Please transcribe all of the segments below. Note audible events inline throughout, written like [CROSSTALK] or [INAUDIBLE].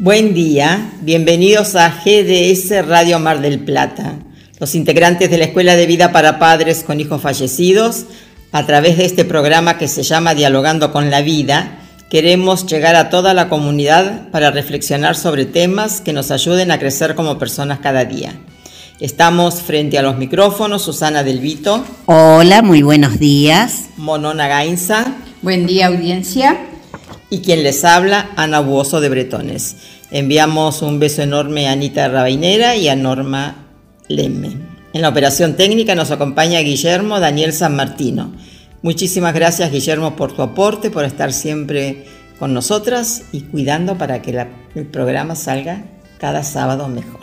Buen día, bienvenidos a GDS Radio Mar del Plata. Los integrantes de la Escuela de Vida para Padres con Hijos Fallecidos, a través de este programa que se llama Dialogando con la Vida, queremos llegar a toda la comunidad para reflexionar sobre temas que nos ayuden a crecer como personas cada día. Estamos frente a los micrófonos, Susana Del Vito. Hola, muy buenos días. Monona Gainza. Buen día, audiencia y quien les habla, Ana Buoso de Bretones. Enviamos un beso enorme a Anita Rabainera y a Norma Lemme. En la operación técnica nos acompaña Guillermo Daniel San Martino. Muchísimas gracias Guillermo por tu aporte, por estar siempre con nosotras y cuidando para que el programa salga cada sábado mejor.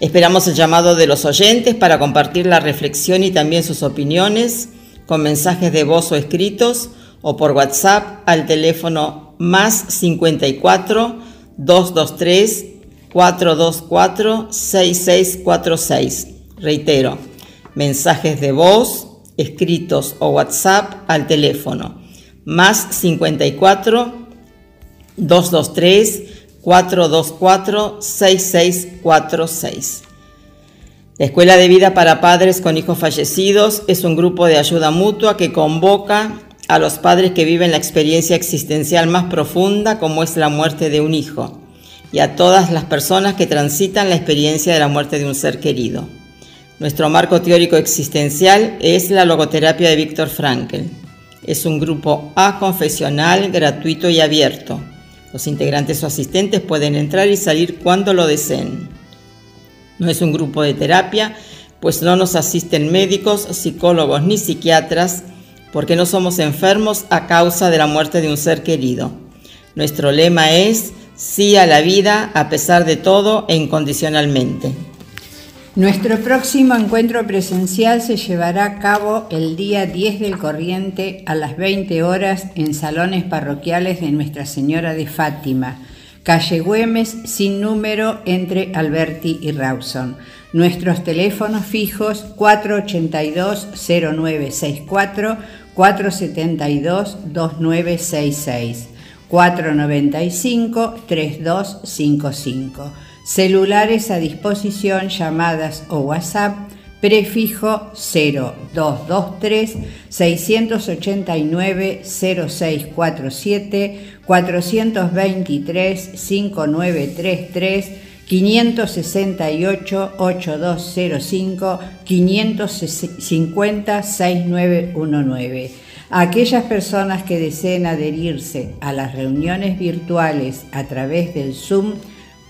Esperamos el llamado de los oyentes para compartir la reflexión y también sus opiniones con mensajes de voz o escritos o por WhatsApp al teléfono más 54 223 424 6646. Reitero, mensajes de voz, escritos o WhatsApp al teléfono más 54 223 424 6646. La Escuela de Vida para Padres con Hijos Fallecidos es un grupo de ayuda mutua que convoca a los padres que viven la experiencia existencial más profunda como es la muerte de un hijo y a todas las personas que transitan la experiencia de la muerte de un ser querido. Nuestro marco teórico existencial es la logoterapia de Víctor Frankl. Es un grupo A-confesional, gratuito y abierto. Los integrantes o asistentes pueden entrar y salir cuando lo deseen. No es un grupo de terapia, pues no nos asisten médicos, psicólogos ni psiquiatras, porque no somos enfermos a causa de la muerte de un ser querido. Nuestro lema es sí a la vida a pesar de todo e incondicionalmente. Nuestro próximo encuentro presencial se llevará a cabo el día 10 del corriente a las 20 horas en salones parroquiales de Nuestra Señora de Fátima, calle Güemes sin número entre Alberti y Rawson. Nuestros teléfonos fijos 482-0964 472-2966, 495-3255. Celulares a disposición, llamadas o WhatsApp, prefijo 0223 689 0647 423 5933 568-8205, 550-6919. Aquellas personas que deseen adherirse a las reuniones virtuales a través del Zoom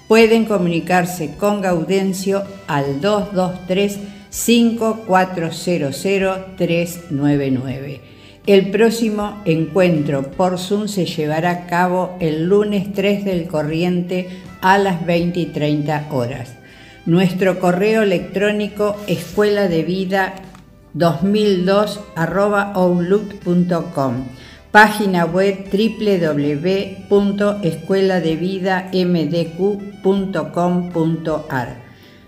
pueden comunicarse con Gaudencio al 223 5400 399. El próximo encuentro por Zoom se llevará a cabo el lunes 3 del corriente a las 20 y 30 horas. Nuestro correo electrónico escuela de vida 2002 Página web www.escueladevidamdq.com.ar.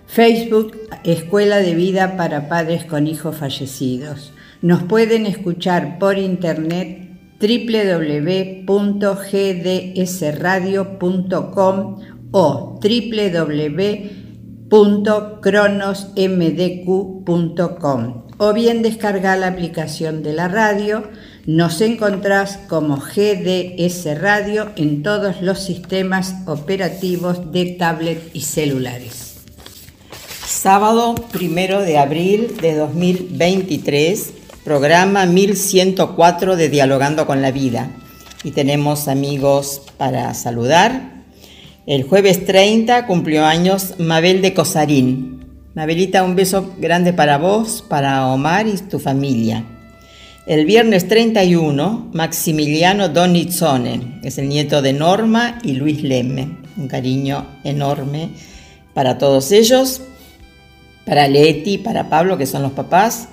Facebook Escuela de Vida para Padres con Hijos Fallecidos. Nos pueden escuchar por internet www.gdsradio.com o www.cronosmdq.com o bien descargar la aplicación de la radio. Nos encontrás como GDS Radio en todos los sistemas operativos de tablet y celulares. Sábado primero de abril de 2023, programa 1104 de Dialogando con la Vida. Y tenemos amigos para saludar. El jueves 30 cumplió años Mabel de Cosarín. Mabelita, un beso grande para vos, para Omar y tu familia. El viernes 31, Maximiliano Donizzone, es el nieto de Norma y Luis Lemme. Un cariño enorme para todos ellos, para Leti, para Pablo, que son los papás.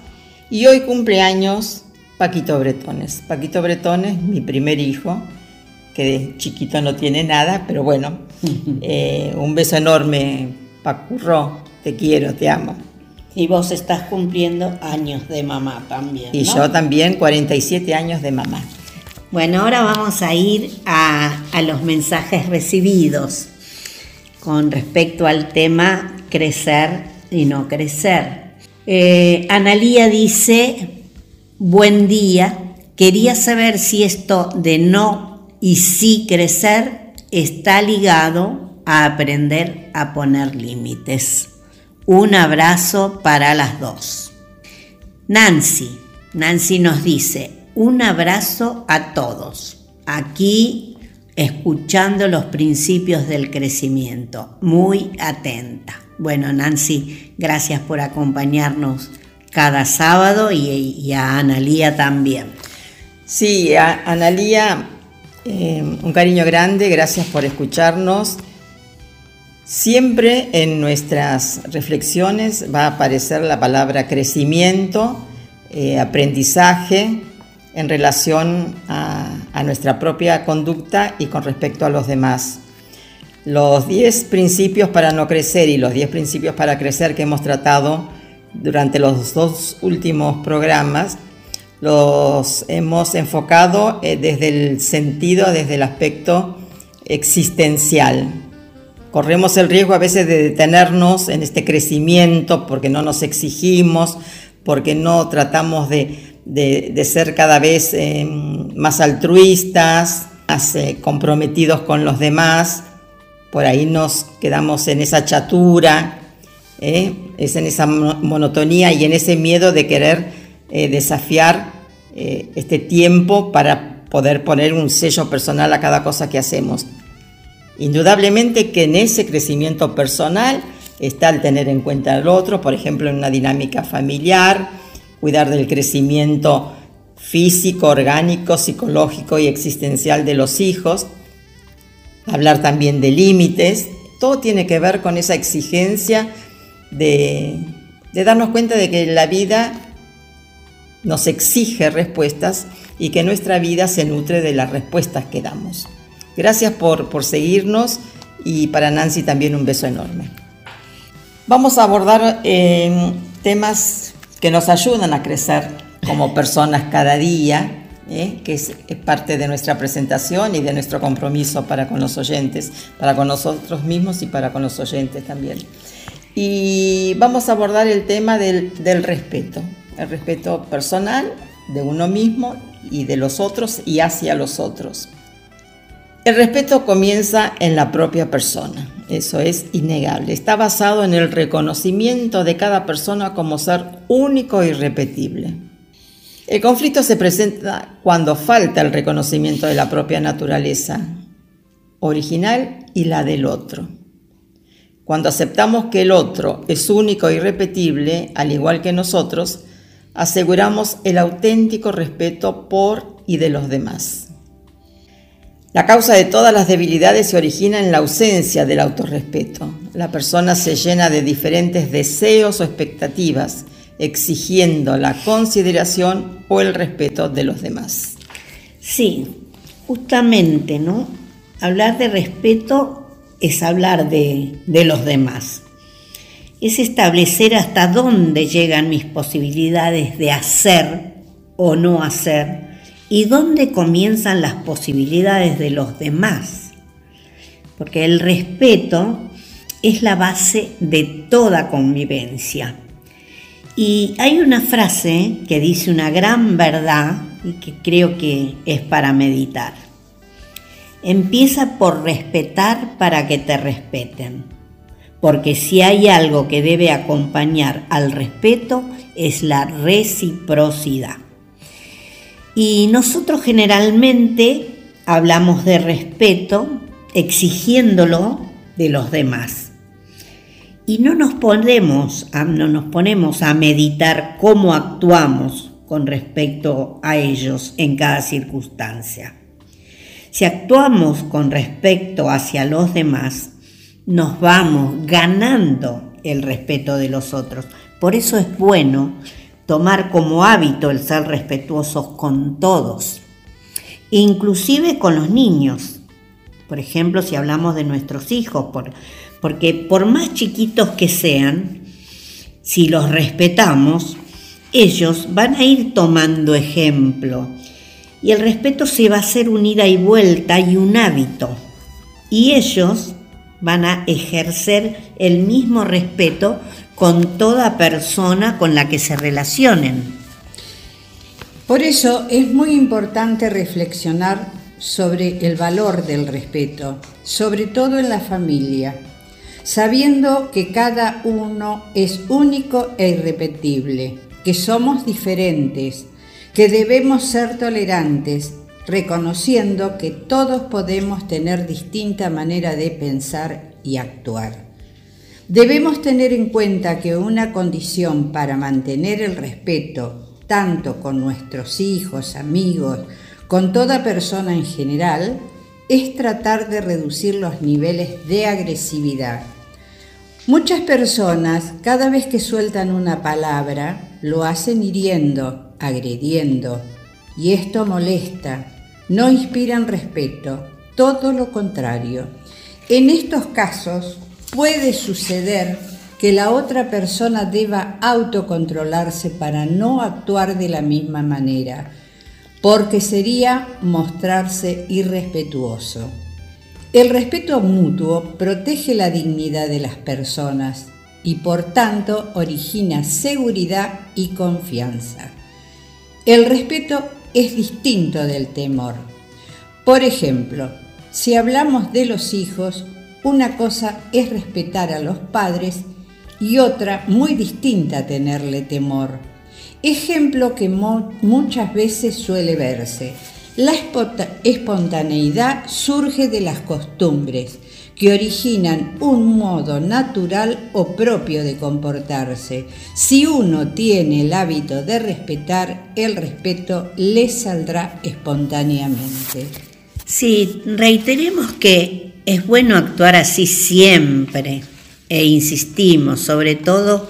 Y hoy cumpleaños Paquito Bretones. Paquito Bretones, mi primer hijo, que de chiquito no tiene nada, pero bueno, [LAUGHS] eh, un beso enorme, Pacurro, te quiero, te amo. Y vos estás cumpliendo años de mamá también. Y yo también, 47 años de mamá. Bueno, ahora vamos a ir a, los mensajes recibidos con respecto al tema crecer y no crecer. Eh, Analía dice, buen día, quería saber si esto de no y sí crecer está ligado a aprender a poner límites. Un abrazo para las dos. Nancy, Nancy nos dice, un abrazo a todos. Aquí escuchando los principios del crecimiento, muy atenta. Bueno, Nancy, gracias por acompañarnos cada sábado y, a Analía también. Sí, a Analía, eh, un cariño grande, gracias por escucharnos Siempre en nuestras reflexiones va a aparecer la palabra crecimiento, eh, aprendizaje en relación a, nuestra propia conducta y con respecto a los demás. Los 10 principios para no crecer y los 10 principios para crecer que hemos tratado durante los dos últimos programas los hemos enfocado eh, desde el sentido, desde el aspecto existencial, corremos el riesgo a veces de detenernos en este crecimiento porque no nos exigimos, porque no tratamos de, ser cada vez eh, más altruistas, más eh, comprometidos con los demás. Por ahí nos quedamos en esa chatura, ¿eh? es en esa monotonía y en ese miedo de querer desafiar este tiempo para poder poner un sello personal a cada cosa que hacemos. Indudablemente que en ese crecimiento personal está el tener en cuenta al otro, por ejemplo, en una dinámica familiar, cuidar del crecimiento físico, orgánico, psicológico y existencial de los hijos, hablar también de límites, todo tiene que ver con esa exigencia de, darnos cuenta de que la vida nos exige respuestas y que nuestra vida se nutre de las respuestas que damos. Gracias por, seguirnos y para Nancy también un beso enorme. Vamos a abordar em, temas que nos ayudan a crecer como personas cada día, ¿eh? que es, parte de nuestra presentación y de nuestro compromiso para con los oyentes, para con nosotros mismos y para con los oyentes también. Y vamos a abordar el tema del, del respeto, el respeto personal de uno mismo y de los otros y hacia los otros. El respeto comienza en la propia persona, eso es innegable. Está basado en el reconocimiento de cada persona como ser único e irrepetible. El conflicto se presenta cuando falta el reconocimiento de la propia naturaleza original y la del otro. Cuando aceptamos que el otro es único e irrepetible, al igual que nosotros, aseguramos el auténtico respeto por y de los demás. La causa de todas las debilidades se origina en la ausencia del autorrespeto. La persona se llena de diferentes deseos o expectativas, exigiendo la consideración o el respeto de los demás. Sí, justamente, ¿no? Hablar de respeto es hablar de, de los demás. Es establecer hasta dónde llegan mis posibilidades de hacer o no hacer y dónde comienzan las posibilidades de los demás. Porque el respeto es la base de toda convivencia. Y hay una frase que dice una gran verdad y que creo que es para meditar. Empieza por respetar para que te respeten. Porque si hay algo que debe acompañar al respeto es la reciprocidad. Y nosotros generalmente hablamos de respeto exigiéndolo de los demás. Y no nos ponemos a, no nos ponemos a meditar cómo actuamos con respecto a ellos en cada circunstancia. Si actuamos con respecto hacia los demás, nos vamos ganando el respeto de los otros. Por eso es bueno tomar como hábito el ser respetuosos con todos, inclusive con los niños. Por ejemplo, si hablamos de nuestros hijos, porque por más chiquitos que sean, si los respetamos, ellos van a ir tomando ejemplo. Y el respeto se va a hacer un ida y vuelta y un hábito. Y ellos van a ejercer el mismo respeto con toda persona con la que se relacionen. Por eso es muy importante reflexionar sobre el valor del respeto, sobre todo en la familia, sabiendo que cada uno es único e irrepetible, que somos diferentes, que debemos ser tolerantes, reconociendo que todos podemos tener distinta manera de pensar y actuar. Debemos tener en cuenta que una condición para mantener el respeto, tanto con nuestros hijos, amigos, con toda persona en general, es tratar de reducir los niveles de agresividad. Muchas personas, cada vez que sueltan una palabra, lo hacen hiriendo, agrediendo, y esto molesta, no inspiran respeto, todo lo contrario. En estos casos, puede suceder que la otra persona deba autocontrolarse para no actuar de la misma manera, porque sería mostrarse irrespetuoso. El respeto mutuo protege la dignidad de las personas y por tanto origina seguridad y confianza. El respeto es distinto del temor. Por ejemplo, si hablamos de los hijos, una cosa es respetar a los padres y otra muy distinta tenerle temor. Ejemplo que muchas veces suele verse. La espontaneidad surge de las costumbres que originan un modo natural o propio de comportarse. Si uno tiene el hábito de respetar, el respeto le saldrá espontáneamente. Sí, reiteremos que es bueno actuar así siempre e insistimos, sobre todo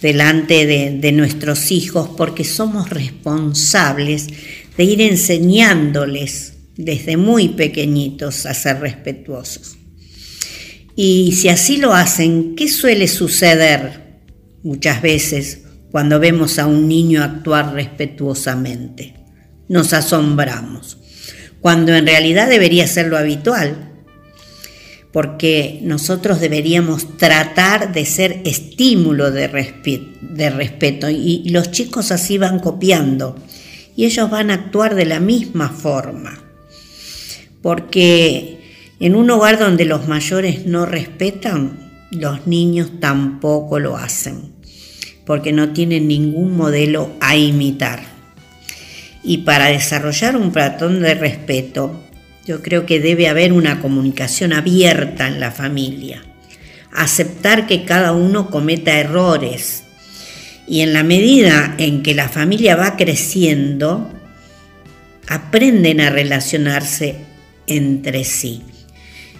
delante de, nuestros hijos, porque somos responsables de ir enseñándoles desde muy pequeñitos a ser respetuosos. Y si así lo hacen, ¿qué suele suceder muchas veces cuando vemos a un niño actuar respetuosamente? Nos asombramos, cuando en realidad debería ser lo habitual porque nosotros deberíamos tratar de ser estímulo de, respeto. Y los chicos así van copiando. Y ellos van a actuar de la misma forma, porque en un hogar donde los mayores no respetan, los niños tampoco lo hacen, porque no tienen ningún modelo a imitar. Y para desarrollar un patrón de respeto, yo creo que debe haber una comunicación abierta en la familia, aceptar que cada uno cometa errores y en la medida en que la familia va creciendo, aprenden a relacionarse entre sí.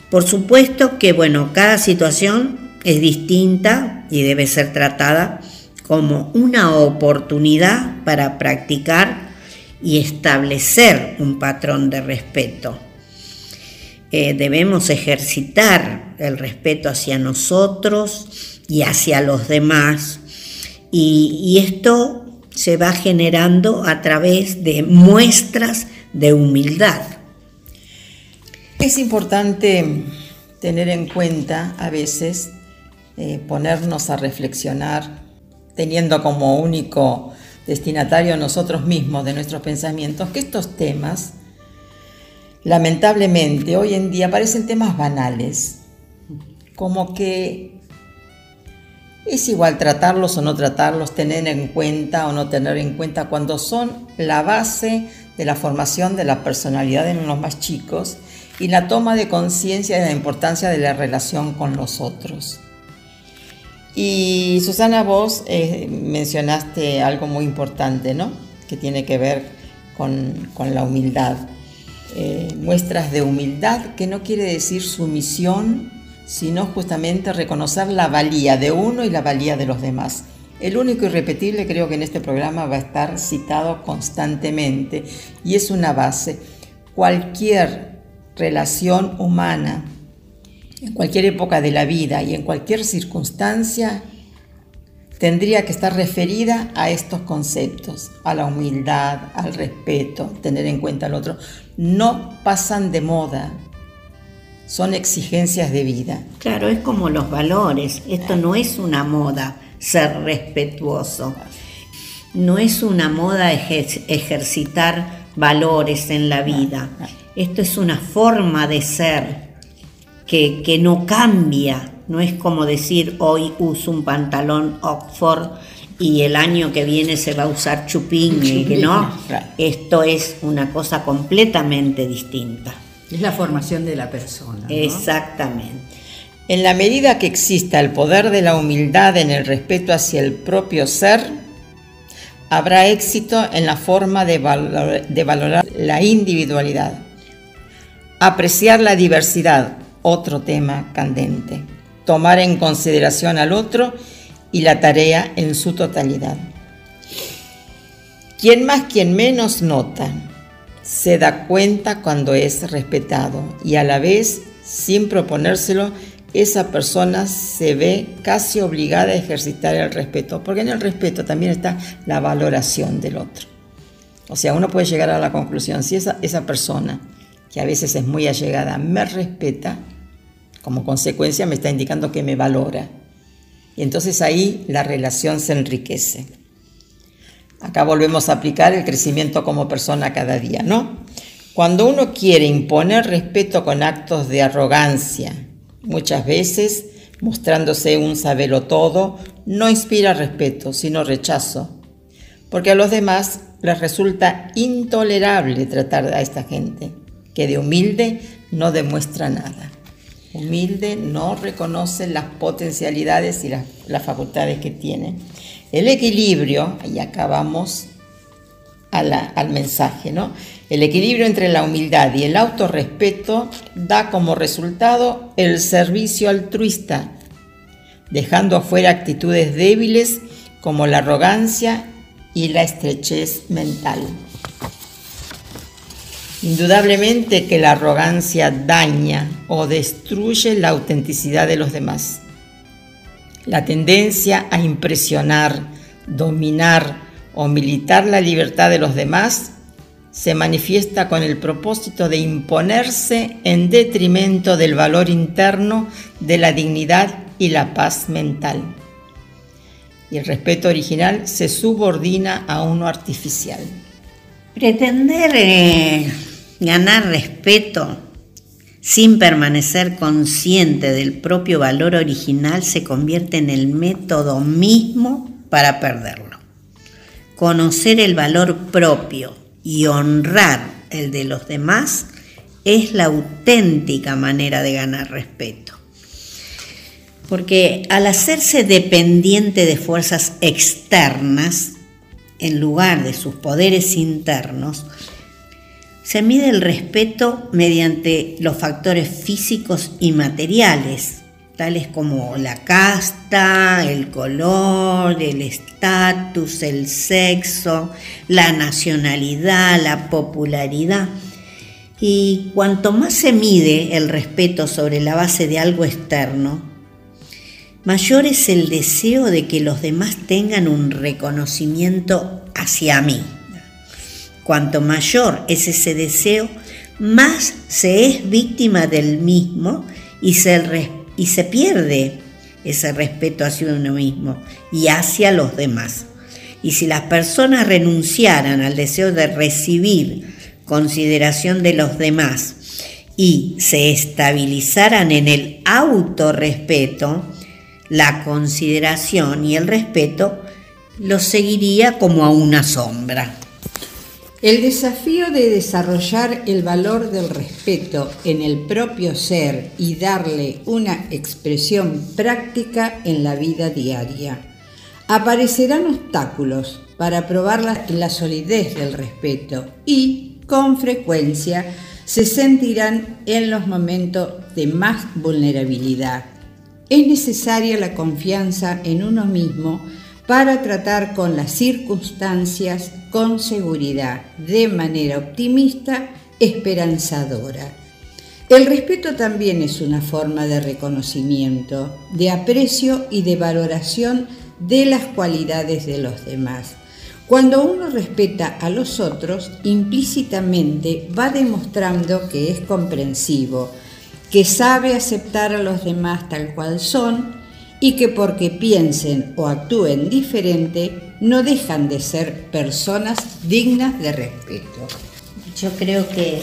Por supuesto que, bueno, cada situación es distinta y debe ser tratada como una oportunidad para practicar y establecer un patrón de respeto. Eh, debemos ejercitar el respeto hacia nosotros y hacia los demás. Y, esto se va generando a través de muestras de humildad. Es importante tener en cuenta a veces, eh, ponernos a reflexionar, teniendo como único destinatario nosotros mismos de nuestros pensamientos, que estos temas lamentablemente hoy en día parecen temas banales, como que es igual tratarlos o no tratarlos, tener en cuenta o no tener en cuenta cuando son la base de la formación de la personalidad en los más chicos y la toma de conciencia de la importancia de la relación con los otros. Y Susana, vos eh, mencionaste algo muy importante, ¿no? Que tiene que ver con, la humildad. Eh, muestras de humildad que no quiere decir sumisión, sino justamente reconocer la valía de uno y la valía de los demás. El único irrepetible creo que en este programa va a estar citado constantemente y es una base. Cualquier relación humana, en cualquier época de la vida y en cualquier circunstancia, tendría que estar referida a estos conceptos, a la humildad, al respeto, tener en cuenta al otro. No pasan de moda, son exigencias de vida. Claro, es como los valores, esto no es una moda ser respetuoso. No es una moda ejercitar valores en la vida. Esto es una forma de ser que, que no cambia. No es como decir hoy uso un pantalón Oxford y el año que viene se va a usar chupín, que no. Esto es una cosa completamente distinta. Es la formación de la persona. Exactamente. En la medida que exista el poder de la humildad en el respeto hacia el propio ser, habrá éxito en la forma de, valorar la individualidad. Apreciar la diversidad, otro tema candente. Tomar en consideración al otro y la tarea en su totalidad. Quien más, quien menos nota, se da cuenta cuando es respetado y a la vez, sin proponérselo, esa persona se ve casi obligada a ejercitar el respeto, porque en el respeto también está la valoración del otro. O sea, uno puede llegar a la conclusión, si esa, esa persona, que a veces es muy allegada, me respeta, como consecuencia me está indicando que me valora. Y entonces ahí la relación se enriquece. Acá volvemos a aplicar el crecimiento como persona cada día, ¿no? Cuando uno quiere imponer respeto con actos de arrogancia, Muchas veces, mostrándose un sabelo todo, no inspira respeto, sino rechazo, porque a los demás les resulta intolerable tratar a esta gente, que de humilde no demuestra nada. Humilde no reconoce las potencialidades y las, facultades que tiene. El equilibrio, y acabamos al mensaje, ¿no? El equilibrio entre la humildad y el autorrespeto da como resultado el servicio altruista, dejando afuera actitudes débiles como la arrogancia y la estrechez mental. Indudablemente que la arrogancia daña o destruye la autenticidad de los demás. La tendencia a impresionar, dominar o militar la libertad de los demás se manifiesta con el propósito de imponerse en detrimento del valor interno de la dignidad y la paz mental. Y el respeto original se subordina a uno artificial. Pretender eh, ganar respeto sin permanecer consciente del propio valor original se convierte en el método mismo para perderlo. Conocer el valor propio y honrar el de los demás es la auténtica manera de ganar respeto. Porque al hacerse dependiente de fuerzas externas, en lugar de sus poderes internos, se mide el respeto mediante los factores físicos y materiales, tales como la casta, el color, el estatus, el sexo, la nacionalidad, la popularidad. Y cuanto más se mide el respeto sobre la base de algo externo, mayor es el deseo de que los demás tengan un reconocimiento hacia mí. Cuanto mayor es ese deseo, más se es víctima del mismo y se pierde ese respeto hacia uno mismo y hacia los demás. Y si las personas renunciaran al deseo de recibir consideración de los demás y se estabilizaran en el autorrespeto, la consideración y el respeto los seguiría como a una sombra. El desafío de desarrollar el valor del respeto en el propio ser y darle una expresión práctica en la vida diaria. Aparecerán obstáculos para probar la, solidez del respeto y, con frecuencia, se sentirán en los momentos de más vulnerabilidad. Es necesaria la confianza en uno mismo para tratar con las circunstancias con seguridad, de manera optimista, esperanzadora. El respeto también es una forma de reconocimiento, de aprecio y de valoración de las cualidades de los demás. Cuando uno respeta a los otros, implícitamente va demostrando que es comprensivo, que sabe aceptar a los demás tal cual son y que porque piensen o actúen diferente no dejan de ser personas dignas de respeto. Yo creo que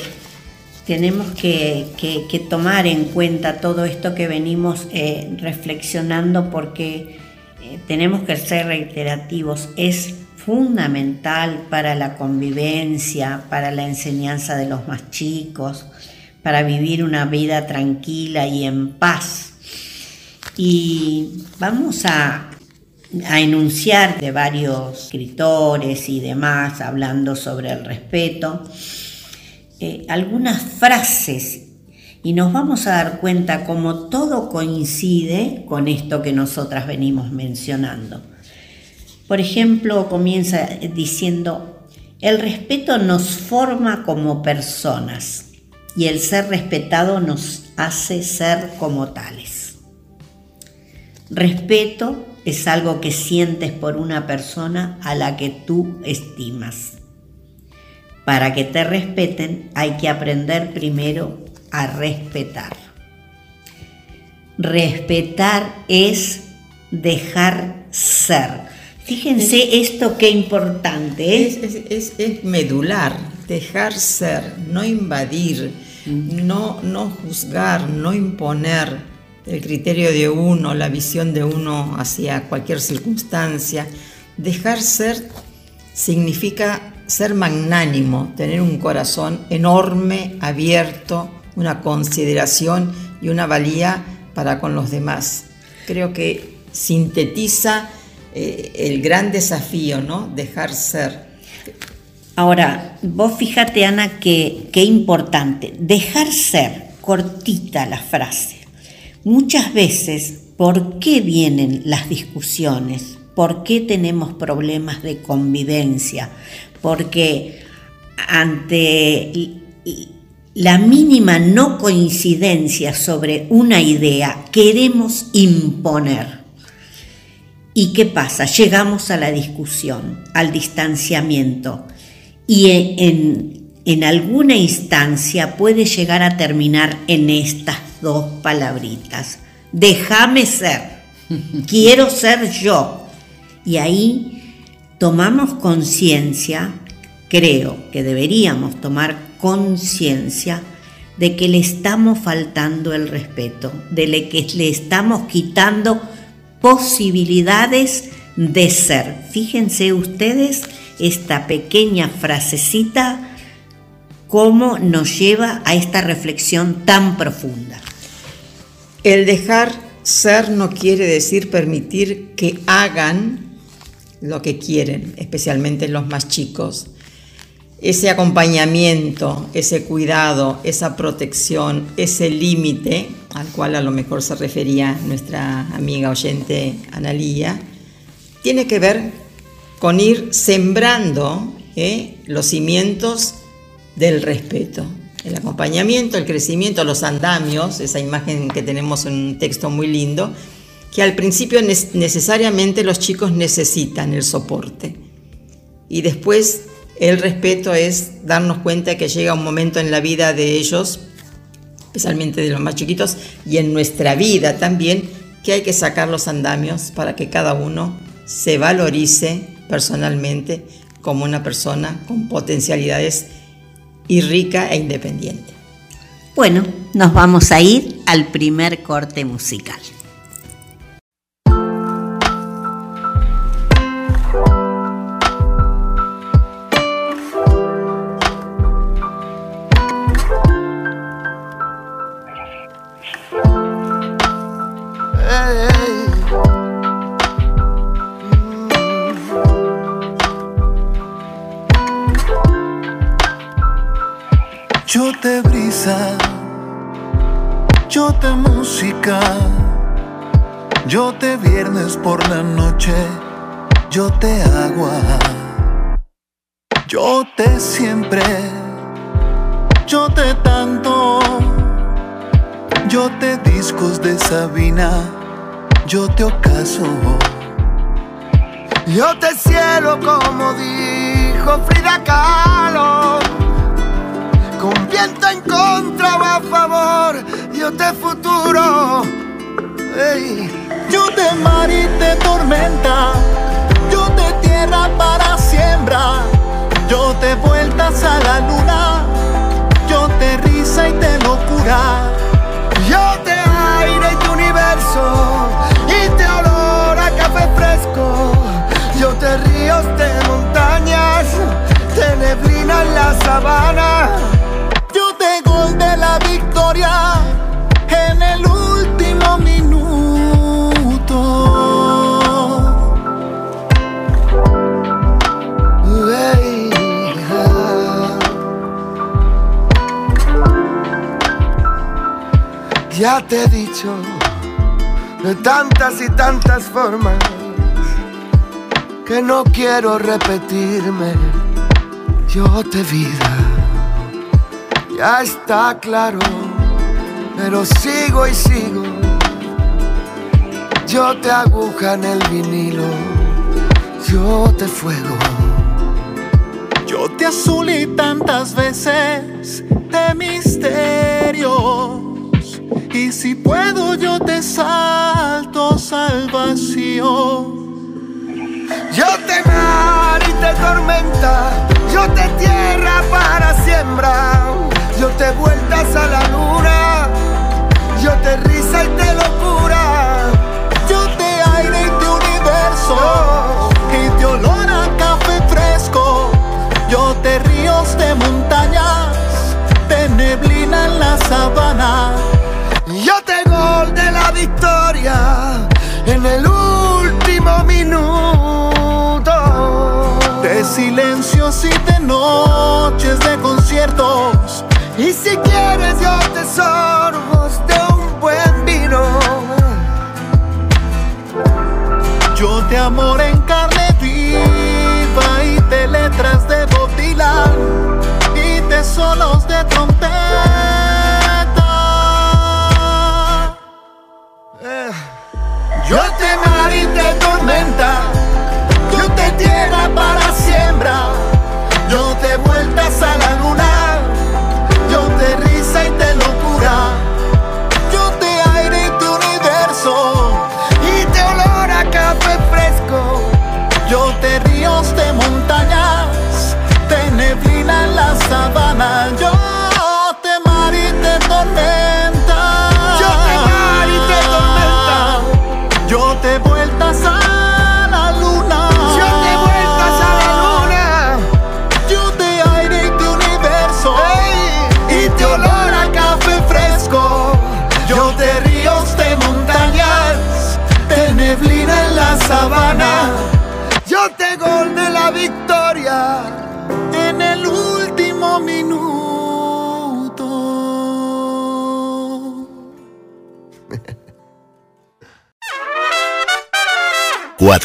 tenemos que, tomar en cuenta todo esto que venimos eh, reflexionando porque eh, tenemos que ser reiterativos. Es fundamental para la convivencia, para la enseñanza de los más chicos, para vivir una vida tranquila y en paz y vamos a, enunciar de varios escritores y demás hablando sobre el respeto, eh, algunas frases y nos vamos a dar cuenta cómo todo coincide con esto que nosotras venimos mencionando. Por ejemplo, comienza diciendo, el respeto nos forma como personas y el ser respetado nos hace ser como tales. Respeto es algo que sientes por una persona a la que tú estimas. Para que te respeten hay que aprender primero a respetar. Respetar es dejar ser. Fíjense esto qué importante es. Es, medular, dejar ser, no invadir, no, no juzgar, no imponer el criterio de uno, la visión de uno hacia cualquier circunstancia. Dejar ser significa ser magnánimo, tener un corazón enorme, abierto, una consideración y una valía para con los demás. Creo que sintetiza eh, el gran desafío, ¿no? Dejar ser. Ahora, vos fíjate, Ana, que qué importante. Dejar ser, cortita la frase. Muchas veces, ¿por qué vienen las discusiones? ¿Por qué tenemos problemas de convivencia? Porque ante la mínima no coincidencia sobre una idea queremos imponer. ¿Y qué pasa? Llegamos a la discusión, al distanciamiento y en, alguna instancia puede llegar a terminar en estas dos palabritas. Déjame ser. [LAUGHS] Quiero ser yo. Y ahí tomamos conciencia, creo que deberíamos tomar conciencia de que le estamos faltando el respeto, de que le estamos quitando posibilidades de ser. Fíjense ustedes esta pequeña frasecita cómo nos lleva a esta reflexión tan profunda. El dejar ser no quiere decir permitir que hagan lo que quieren, especialmente los más chicos. Ese acompañamiento, ese cuidado, esa protección, ese límite al cual a lo mejor se refería nuestra amiga oyente Analía, tiene que ver con ir sembrando ¿eh? los cimientos del respeto. El acompañamiento, el crecimiento, los andamios, esa imagen que tenemos en un texto muy lindo, que al principio necesariamente los chicos necesitan el soporte. Y después el respeto es darnos cuenta que llega un momento en la vida de ellos, especialmente de los más chiquitos, y en nuestra vida también, que hay que sacar los andamios para que cada uno se valorice personalmente como una persona con potencialidades y rica e independiente. Bueno, nos vamos a ir al primer corte musical. Yo te cielo como dijo Frida Kahlo con viento en contra o a favor, yo te futuro. Yo te mar y te tormenta, yo te tierra para siembra, yo te vueltas a la luna, yo te risa y te locura. Yo te aire y te universo te te montañas, te neblina en la sabana. De la victoria en el último minuto. Ya te he dicho de tantas y tantas formas que no quiero repetirme. Yo te vida ya está claro, pero sigo y sigo. Yo te aguja en el vinilo, yo te fuego. Yo te azulí tantas veces de misterios. Y si puedo, yo te salto al vacío. Yo te mar y te tormenta, yo te tierra para siembra. Yo te vueltas a la luna, yo te risa y te locura. Yo te aire y te universo, y te olor a café fresco. Yo te ríos de montañas, te neblina en la sabana. Y de noches de conciertos y si quieres yo te sorbo de un buen vino. Yo te amor en carne viva y te letras de botila y te solos de trompeta. Eh. Yo te mar y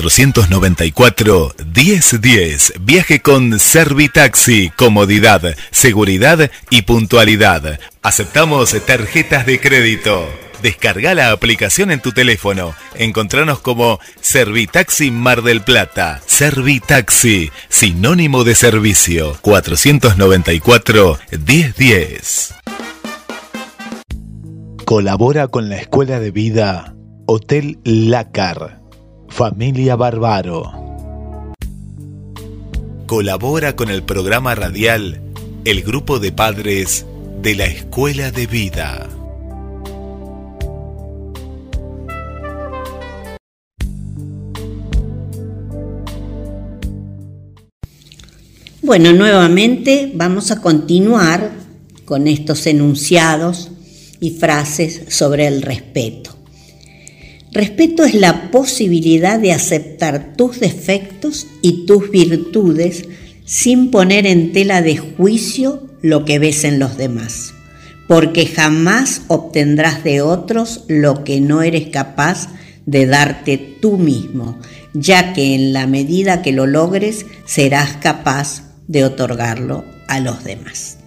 494 1010. Viaje con Servitaxi. Comodidad, seguridad y puntualidad. Aceptamos tarjetas de crédito. Descarga la aplicación en tu teléfono. Encontranos como Servitaxi Mar del Plata. Servitaxi, sinónimo de servicio. 494 1010. Colabora con la Escuela de Vida Hotel Lácar. Familia Barbaro. Colabora con el programa radial El Grupo de Padres de la Escuela de Vida. Bueno, nuevamente vamos a continuar con estos enunciados y frases sobre el respeto. Respeto es la posibilidad de aceptar tus defectos y tus virtudes sin poner en tela de juicio lo que ves en los demás. porque jamás obtendrás de otros lo que no eres capaz de darte tú mismo, ya que en la medida que lo logres serás capaz de otorgarlo a los demás.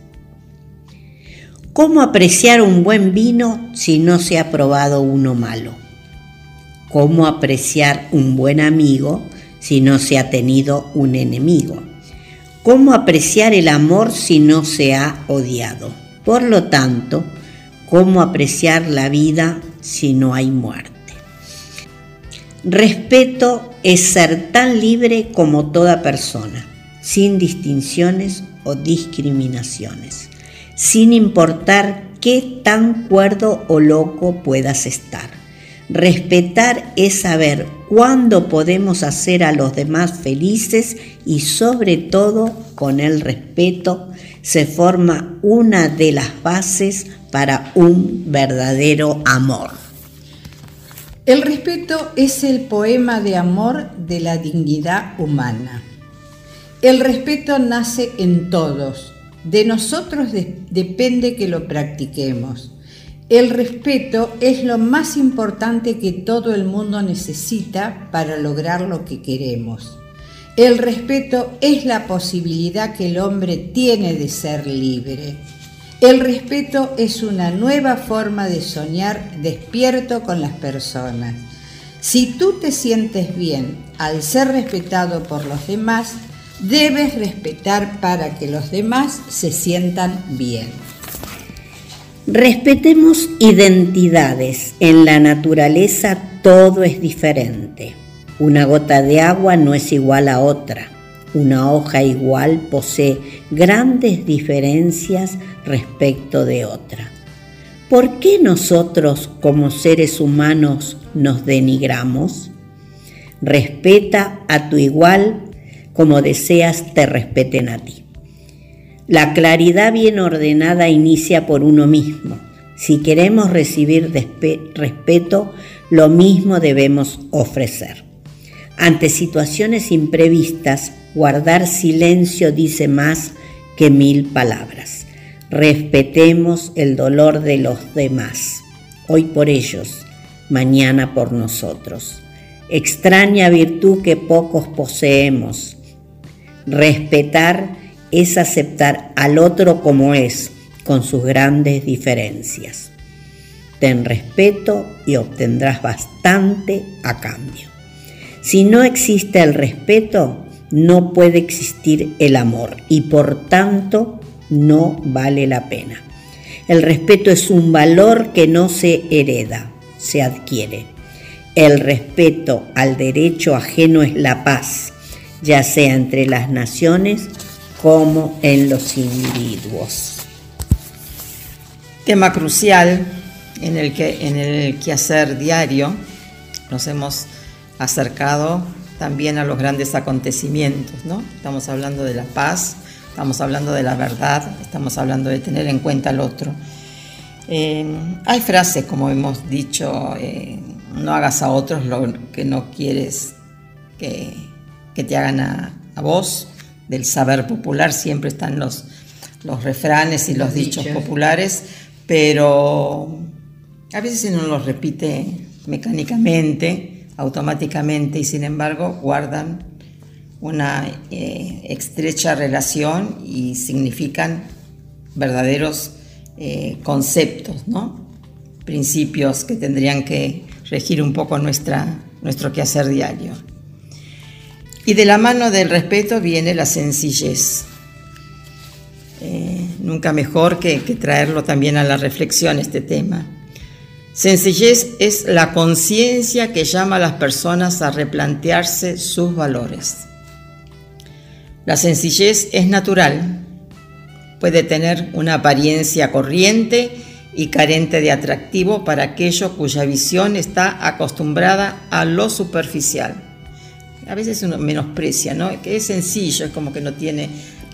¿Cómo apreciar un buen vino si no se ha probado uno malo? ¿Cómo apreciar un buen amigo si no se ha tenido un enemigo? ¿Cómo apreciar el amor si no se ha odiado? Por lo tanto, ¿cómo apreciar la vida si no hay muerte? Respeto es ser tan libre como toda persona, sin distinciones o discriminaciones, sin importar qué tan cuerdo o loco puedas estar. Respetar es saber cuándo podemos hacer a los demás felices y sobre todo con el respeto se forma una de las bases para un verdadero amor. El respeto es el poema de amor de la dignidad humana. El respeto nace en todos. De nosotros depende que lo practiquemos. El respeto es lo más importante que todo el mundo necesita para lograr lo que queremos. El respeto es la posibilidad que el hombre tiene de ser libre. El respeto es una nueva forma de soñar despierto con las personas. Si tú te sientes bien al ser respetado por los demás, debes respetar para que los demás se sientan bien. Respetemos identidades. En la naturaleza todo es diferente. Una gota de agua no es igual a otra. Una hoja igual posee grandes diferencias respecto de otra. ¿Por qué nosotros como seres humanos nos denigramos? Respeta a tu igual como deseas te respeten a ti. La claridad bien ordenada inicia por uno mismo. Si queremos recibir respeto, lo mismo debemos ofrecer. Ante situaciones imprevistas, guardar silencio dice más que mil palabras. Respetemos el dolor de los demás, hoy por ellos, mañana por nosotros. Extraña virtud que pocos poseemos. Respetar es aceptar al otro como es, con sus grandes diferencias. Ten respeto y obtendrás bastante a cambio. Si no existe el respeto, no puede existir el amor y por tanto no vale la pena. El respeto es un valor que no se hereda, se adquiere. El respeto al derecho ajeno es la paz, ya sea entre las naciones como en los individuos. Tema crucial en el que en el quehacer diario nos hemos acercado también a los grandes acontecimientos, ¿no? Estamos hablando de la paz, estamos hablando de la verdad, estamos hablando de tener en cuenta al otro. Eh, hay frases, como hemos dicho, eh, no hagas a otros lo que no quieres que, te hagan a, vos. Del saber popular siempre están los, los refranes y los, dichos populares, pero a veces uno los repite mecánicamente automáticamente y sin embargo guardan una eh, estrecha relación y significan verdaderos eh, conceptos, ¿no? principios que tendrían que regir un poco nuestra, nuestro quehacer diario. Y de la mano del respeto viene la sencillez. Eh, nunca mejor que, que traerlo también a la reflexión este tema. Sencillez es la conciencia que llama a las personas a replantearse sus valores. La sencillez es natural, puede tener una apariencia corriente y carente de atractivo para aquello cuya visión está acostumbrada a lo superficial. A veces uno menosprecia, ¿no? Que es sencillo, es como que no tiene,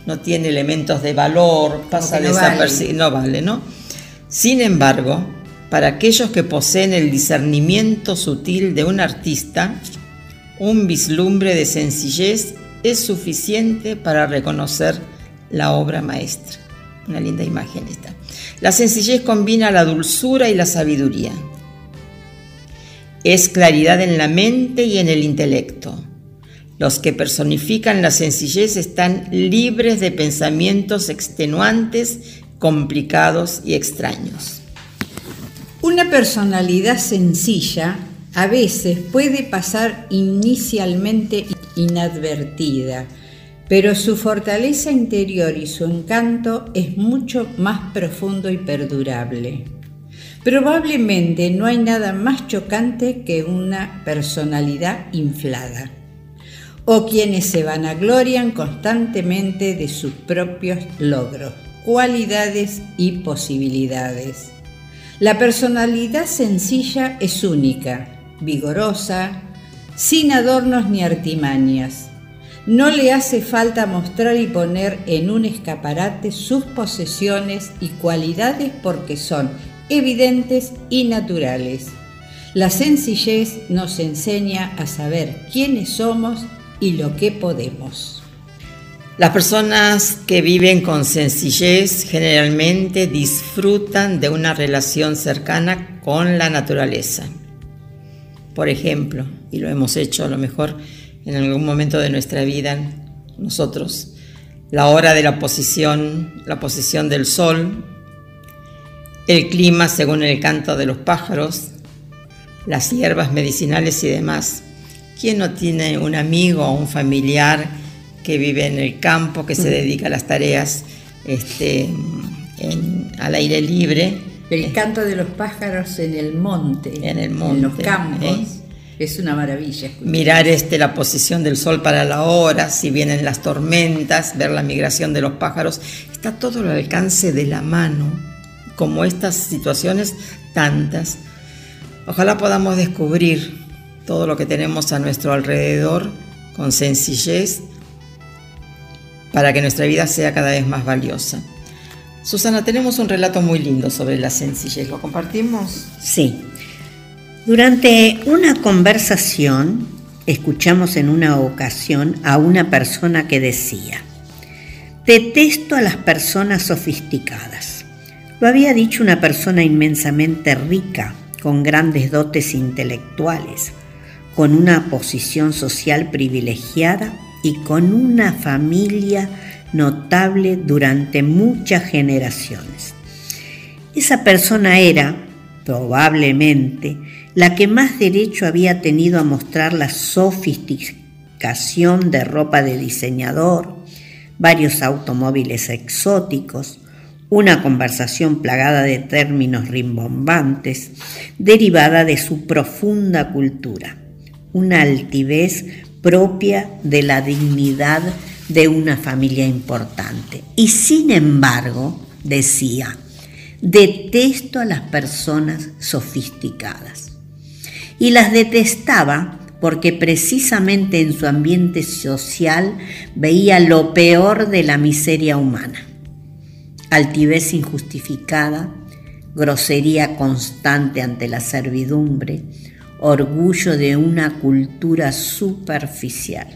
no tiene elementos de valor, pasa no desapercibido, no vale, ¿no? Sin embargo, para aquellos que poseen el discernimiento sutil de un artista, un vislumbre de sencillez es suficiente para reconocer la obra maestra. Una linda imagen esta. La sencillez combina la dulzura y la sabiduría. Es claridad en la mente y en el intelecto. Los que personifican la sencillez están libres de pensamientos extenuantes, complicados y extraños. Una personalidad sencilla a veces puede pasar inicialmente inadvertida, pero su fortaleza interior y su encanto es mucho más profundo y perdurable. Probablemente no hay nada más chocante que una personalidad inflada, o quienes se vanaglorian constantemente de sus propios logros, cualidades y posibilidades. La personalidad sencilla es única, vigorosa, sin adornos ni artimañas. No le hace falta mostrar y poner en un escaparate sus posesiones y cualidades porque son evidentes y naturales. La sencillez nos enseña a saber quiénes somos y lo que podemos. Las personas que viven con sencillez generalmente disfrutan de una relación cercana con la naturaleza por ejemplo, y lo hemos hecho a lo mejor en algún momento de nuestra vida nosotros, la hora de la posición, la posición del sol, el clima según el canto de los pájaros, las hierbas medicinales y demás. ¿Quién no tiene un amigo o un familiar que vive en el campo, que se mm. dedica a las tareas este, al aire libre? El canto de los pájaros en el monte, en, el monte, en los campos. ¿eh? Es una maravilla. Mirar este, la posición del sol para la hora, si vienen las tormentas, ver la migración de los pájaros, está todo al alcance de la mano, como estas situaciones tantas. Ojalá podamos descubrir todo lo que tenemos a nuestro alrededor con sencillez para que nuestra vida sea cada vez más valiosa. Susana, tenemos un relato muy lindo sobre la sencillez. ¿Lo compartimos? Sí. Durante una conversación, escuchamos en una ocasión a una persona que decía, detesto a las personas sofisticadas. Lo había dicho una persona inmensamente rica, con grandes dotes intelectuales, con una posición social privilegiada y con una familia notable durante muchas generaciones. Esa persona era, probablemente, la que más derecho había tenido a mostrar la sofisticación de ropa de diseñador, varios automóviles exóticos, una conversación plagada de términos rimbombantes, derivada de su profunda cultura, una altivez propia de la dignidad de una familia importante. Y sin embargo, decía, detesto a las personas sofisticadas. Y las detestaba porque precisamente en su ambiente social veía lo peor de la miseria humana. Altivez injustificada, grosería constante ante la servidumbre, orgullo de una cultura superficial.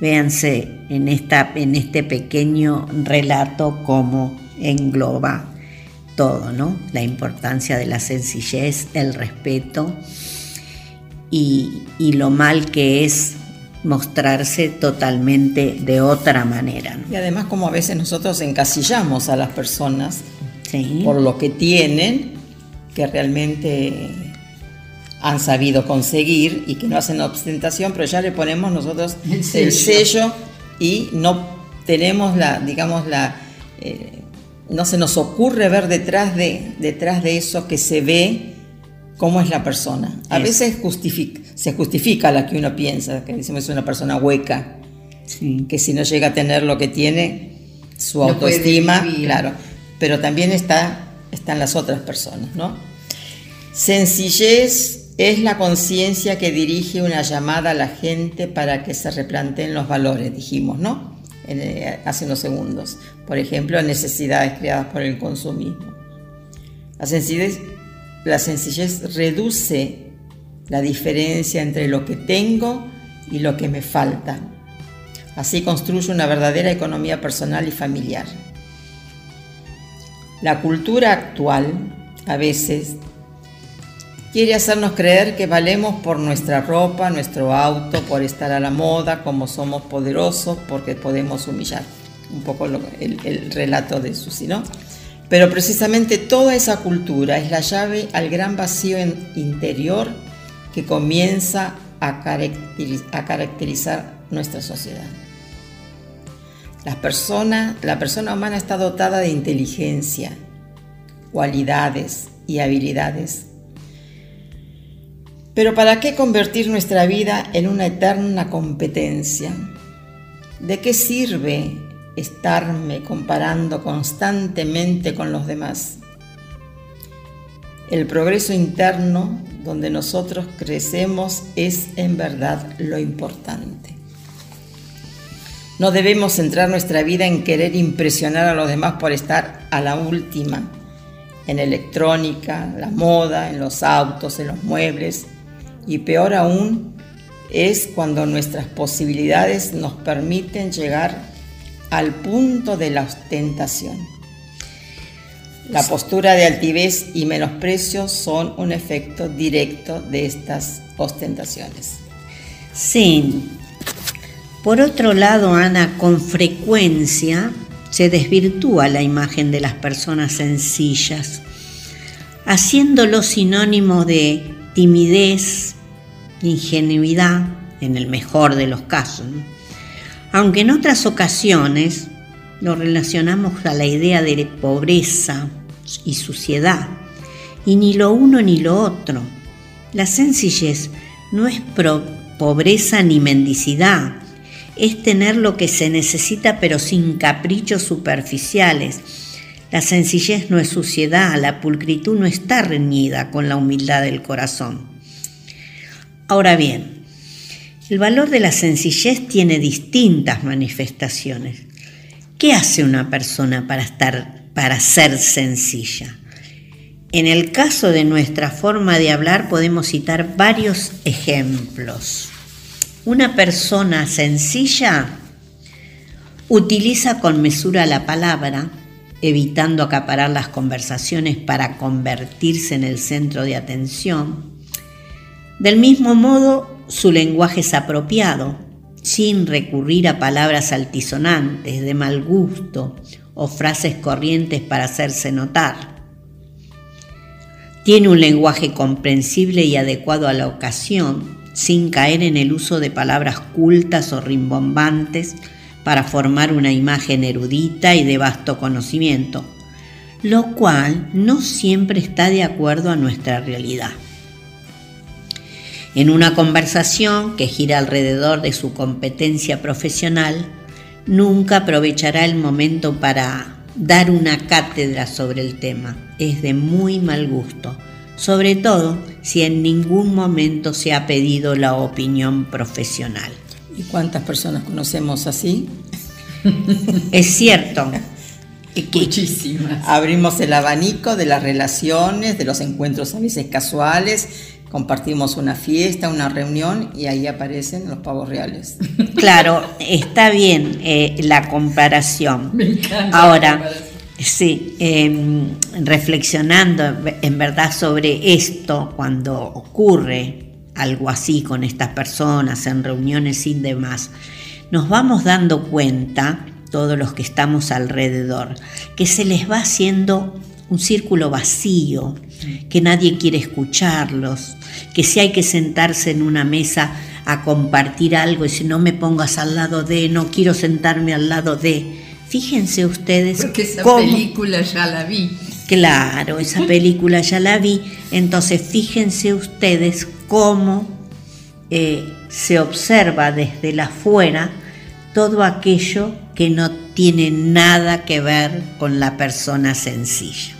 Véanse en, esta, en este pequeño relato cómo engloba todo, ¿no? La importancia de la sencillez, el respeto y, y lo mal que es mostrarse totalmente de otra manera. Y además como a veces nosotros encasillamos a las personas por lo que tienen, que realmente han sabido conseguir y que no hacen ostentación, pero ya le ponemos nosotros el sello, y no tenemos la, digamos, la, eh, no se nos ocurre ver detrás de, detrás de eso que se ve cómo es la persona. A veces se justifica la que uno piensa, que decimos es una persona hueca, que si no llega a tener lo que tiene, su autoestima, claro, pero también está, están las otras personas, ¿no? Sencillez es la conciencia que dirige una llamada a la gente para que se replanteen los valores, dijimos, ¿no? Eh, hace unos segundos. Por ejemplo, necesidades creadas por el consumismo. La sencillez, la sencillez reduce la diferencia entre lo que tengo y lo que me falta. Así construye una verdadera economía personal y familiar. La cultura actual a veces quiere hacernos creer que valemos por nuestra ropa, nuestro auto, por estar a la moda, como somos poderosos, porque podemos humillar. Un poco el, relato de Susi, ¿no? Pero precisamente toda esa cultura es la llave al gran vacío interior que comienza a, a caracterizar nuestra sociedad. La persona, la persona humana está dotada de inteligencia, cualidades y habilidades. Pero ¿para qué convertir nuestra vida en una eterna competencia? ¿De qué sirve estarme comparando constantemente con los demás? El progreso interno donde nosotros crecemos es en verdad lo importante. No debemos centrar nuestra vida en querer impresionar a los demás por estar a la última, en electrónica, la moda, en los autos, en los muebles, y peor aún es cuando nuestras posibilidades nos permiten llegar al punto de la ostentación. La postura de altivez y menosprecio son un efecto directo de estas ostentaciones. Sí. Por otro lado, Ana, con frecuencia se desvirtúa la imagen de las personas sencillas, haciéndolo sinónimo de timidez, ingenuidad, en el mejor de los casos. Aunque en otras ocasiones lo relacionamos a la idea de pobreza, y suciedad, y ni lo uno ni lo otro. La sencillez no es pobreza ni mendicidad, es tener lo que se necesita pero sin caprichos superficiales. La sencillez no es suciedad, la pulcritud no está reñida con la humildad del corazón. Ahora bien, el valor de la sencillez tiene distintas manifestaciones. ¿Qué hace una persona para estar para ser sencilla. En el caso de nuestra forma de hablar podemos citar varios ejemplos. Una persona sencilla utiliza con mesura la palabra, evitando acaparar las conversaciones para convertirse en el centro de atención. Del mismo modo, su lenguaje es apropiado, sin recurrir a palabras altisonantes, de mal gusto o frases corrientes para hacerse notar. Tiene un lenguaje comprensible y adecuado a la ocasión, sin caer en el uso de palabras cultas o rimbombantes para formar una imagen erudita y de vasto conocimiento, lo cual no siempre está de acuerdo a nuestra realidad. En una conversación que gira alrededor de su competencia profesional, nunca aprovechará el momento para dar una cátedra sobre el tema. Es de muy mal gusto, sobre todo si en ningún momento se ha pedido la opinión profesional. ¿Y cuántas personas conocemos así? es cierto. [LAUGHS] Muchísimas. Abrimos el abanico de las relaciones, de los encuentros a veces casuales compartimos una fiesta, una reunión y ahí aparecen los pavos reales. [LAUGHS] Claro, está bien eh, la comparación. Me encanta Ahora, sí, em, reflexionando en verdad sobre esto, cuando ocurre algo así con estas personas en reuniones sin demás, nos vamos dando cuenta, todos los que estamos alrededor, que se les va haciendo un círculo vacío, que nadie quiere escucharlos, que si hay que sentarse en una mesa a compartir algo y si no me pongas al lado de, no quiero sentarme al lado de. Fíjense ustedes. Porque esa película ya la vi. Claro, esa película ya la vi. Entonces fíjense ustedes cómo eh, se observa desde la afuera todo aquello que no tiene nada que ver con la persona sencilla.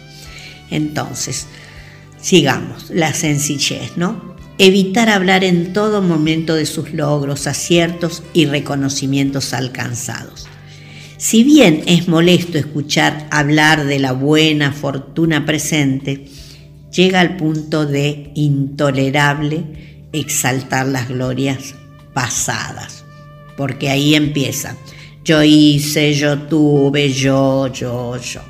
Entonces, sigamos, la sencillez, ¿no? Evitar hablar en todo momento de sus logros, aciertos y reconocimientos alcanzados. Si bien es molesto escuchar hablar de la buena fortuna presente, llega al punto de intolerable exaltar las glorias pasadas, porque ahí empieza. Yo hice, yo tuve, yo, yo, yo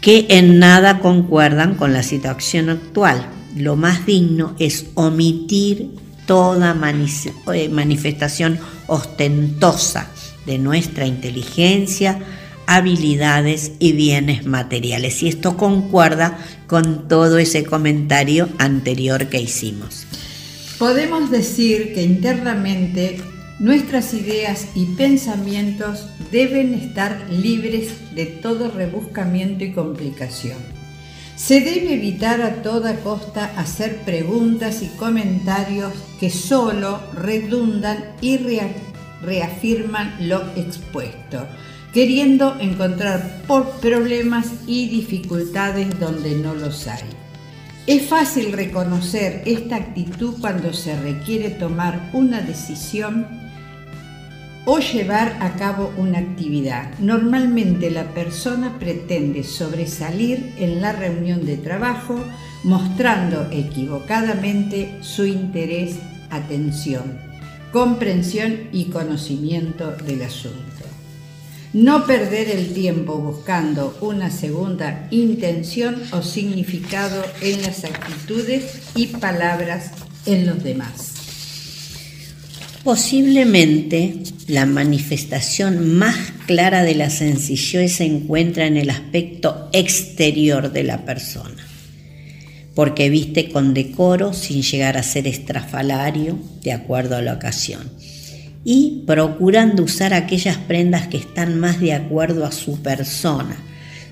que en nada concuerdan con la situación actual. Lo más digno es omitir toda eh, manifestación ostentosa de nuestra inteligencia, habilidades y bienes materiales. Y esto concuerda con todo ese comentario anterior que hicimos. Podemos decir que internamente nuestras ideas y pensamientos deben estar libres de todo rebuscamiento y complicación. Se debe evitar a toda costa hacer preguntas y comentarios que solo redundan y reafirman lo expuesto, queriendo encontrar problemas y dificultades donde no los hay. Es fácil reconocer esta actitud cuando se requiere tomar una decisión o llevar a cabo una actividad. Normalmente la persona pretende sobresalir en la reunión de trabajo mostrando equivocadamente su interés, atención, comprensión y conocimiento del asunto. No perder el tiempo buscando una segunda intención o significado en las actitudes y palabras en los demás. Posiblemente la manifestación más clara de la sencillez se encuentra en el aspecto exterior de la persona, porque viste con decoro sin llegar a ser estrafalario de acuerdo a la ocasión y procurando usar aquellas prendas que están más de acuerdo a su persona,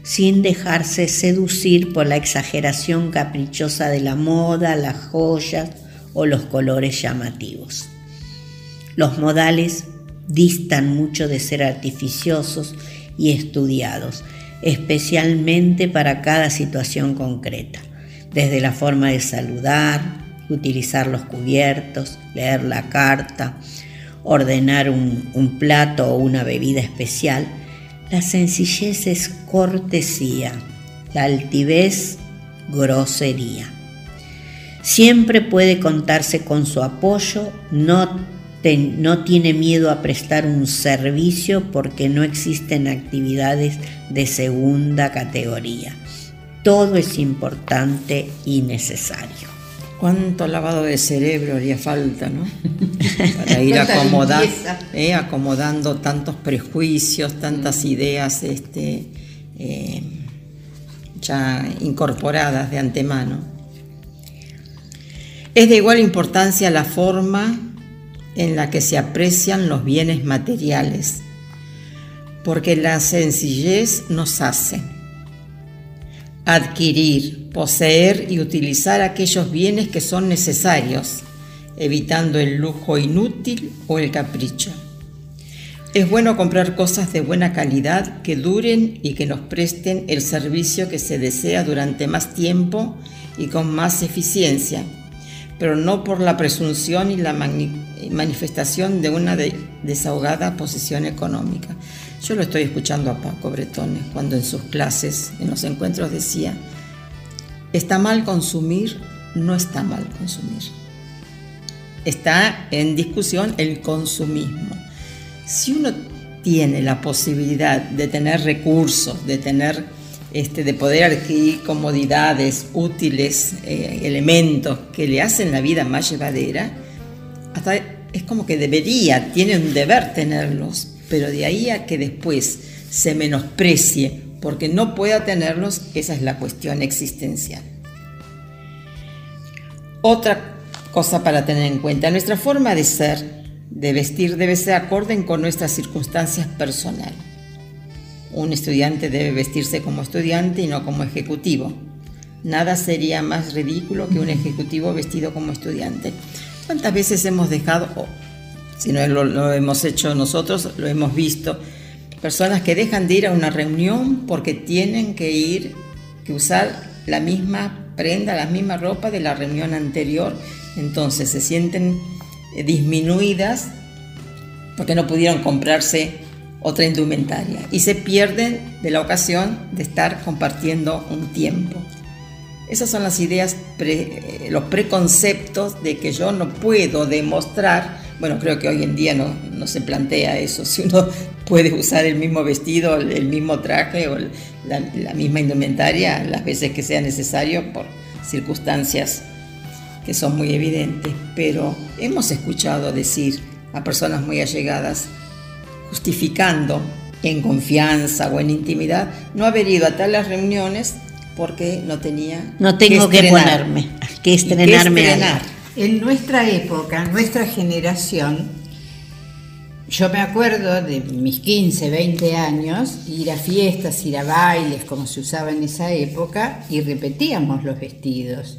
sin dejarse seducir por la exageración caprichosa de la moda, las joyas o los colores llamativos. Los modales distan mucho de ser artificiosos y estudiados, especialmente para cada situación concreta, desde la forma de saludar, utilizar los cubiertos, leer la carta, ordenar un, plato o una bebida especial, la sencillez es cortesía, la altivez grosería. Siempre puede contarse con su apoyo, no, tiene miedo a prestar un servicio porque no existen actividades de segunda categoría. Todo es importante y necesario. Cuánto lavado de cerebro haría falta, ¿no? [LAUGHS] Para ir eh, acomodando tantos prejuicios, tantas ideas este, eh, ya incorporadas de antemano. Es de igual importancia la forma en la que se aprecian los bienes materiales, porque la sencillez nos hace adquirir, poseer y utilizar aquellos bienes que son necesarios, evitando el lujo inútil o el capricho. Es bueno comprar cosas de buena calidad que duren y que nos presten el servicio que se desea durante más tiempo y con más eficiencia, pero no por la presunción y la manifestación de una desahogada posición económica. Yo lo estoy escuchando a Paco Bretones cuando en sus clases, en los encuentros decía, está mal consumir, no está mal consumir. Está en discusión el consumismo. Si uno tiene la posibilidad de tener recursos, de tener este, de poder adquirir comodidades, útiles, eh, elementos que le hacen la vida más llevadera, hasta es como que debería, tiene un deber tenerlos, pero de ahí a que después se menosprecie porque no pueda tenerlos, esa es la cuestión existencial. Otra cosa para tener en cuenta, nuestra forma de ser, de vestir, debe ser acorde con nuestras circunstancias personales. Un estudiante debe vestirse como estudiante y no como ejecutivo. Nada sería más ridículo que un ejecutivo vestido como estudiante. ¿Cuántas veces hemos dejado, si no lo, hemos hecho nosotros, lo hemos visto. Personas que dejan de ir a una reunión porque tienen que ir, que usar la misma prenda, la misma ropa de la reunión anterior. Entonces se sienten eh, disminuidas porque no pudieron comprarse otra indumentaria y se pierden de la ocasión de estar compartiendo un tiempo. Esas son las ideas, eh, los preconceptos de que yo no puedo demostrar bueno, creo que hoy en día no, no se plantea eso, [LAUGHS] si uno puede usar el mismo vestido, el mismo traje o la, la misma indumentaria las veces que sea necesario por circunstancias que son muy evidentes, pero hemos escuchado decir a personas muy allegadas, justificando en confianza o en intimidad, no haber ido a tales reuniones porque no tenía no tengo que, ponerme que estrenarme en nuestra época nuestra generación yo me acuerdo de mis 15 20 años ir a fiestas ir a bailes como se usaba en esa época y repetíamos los vestidos.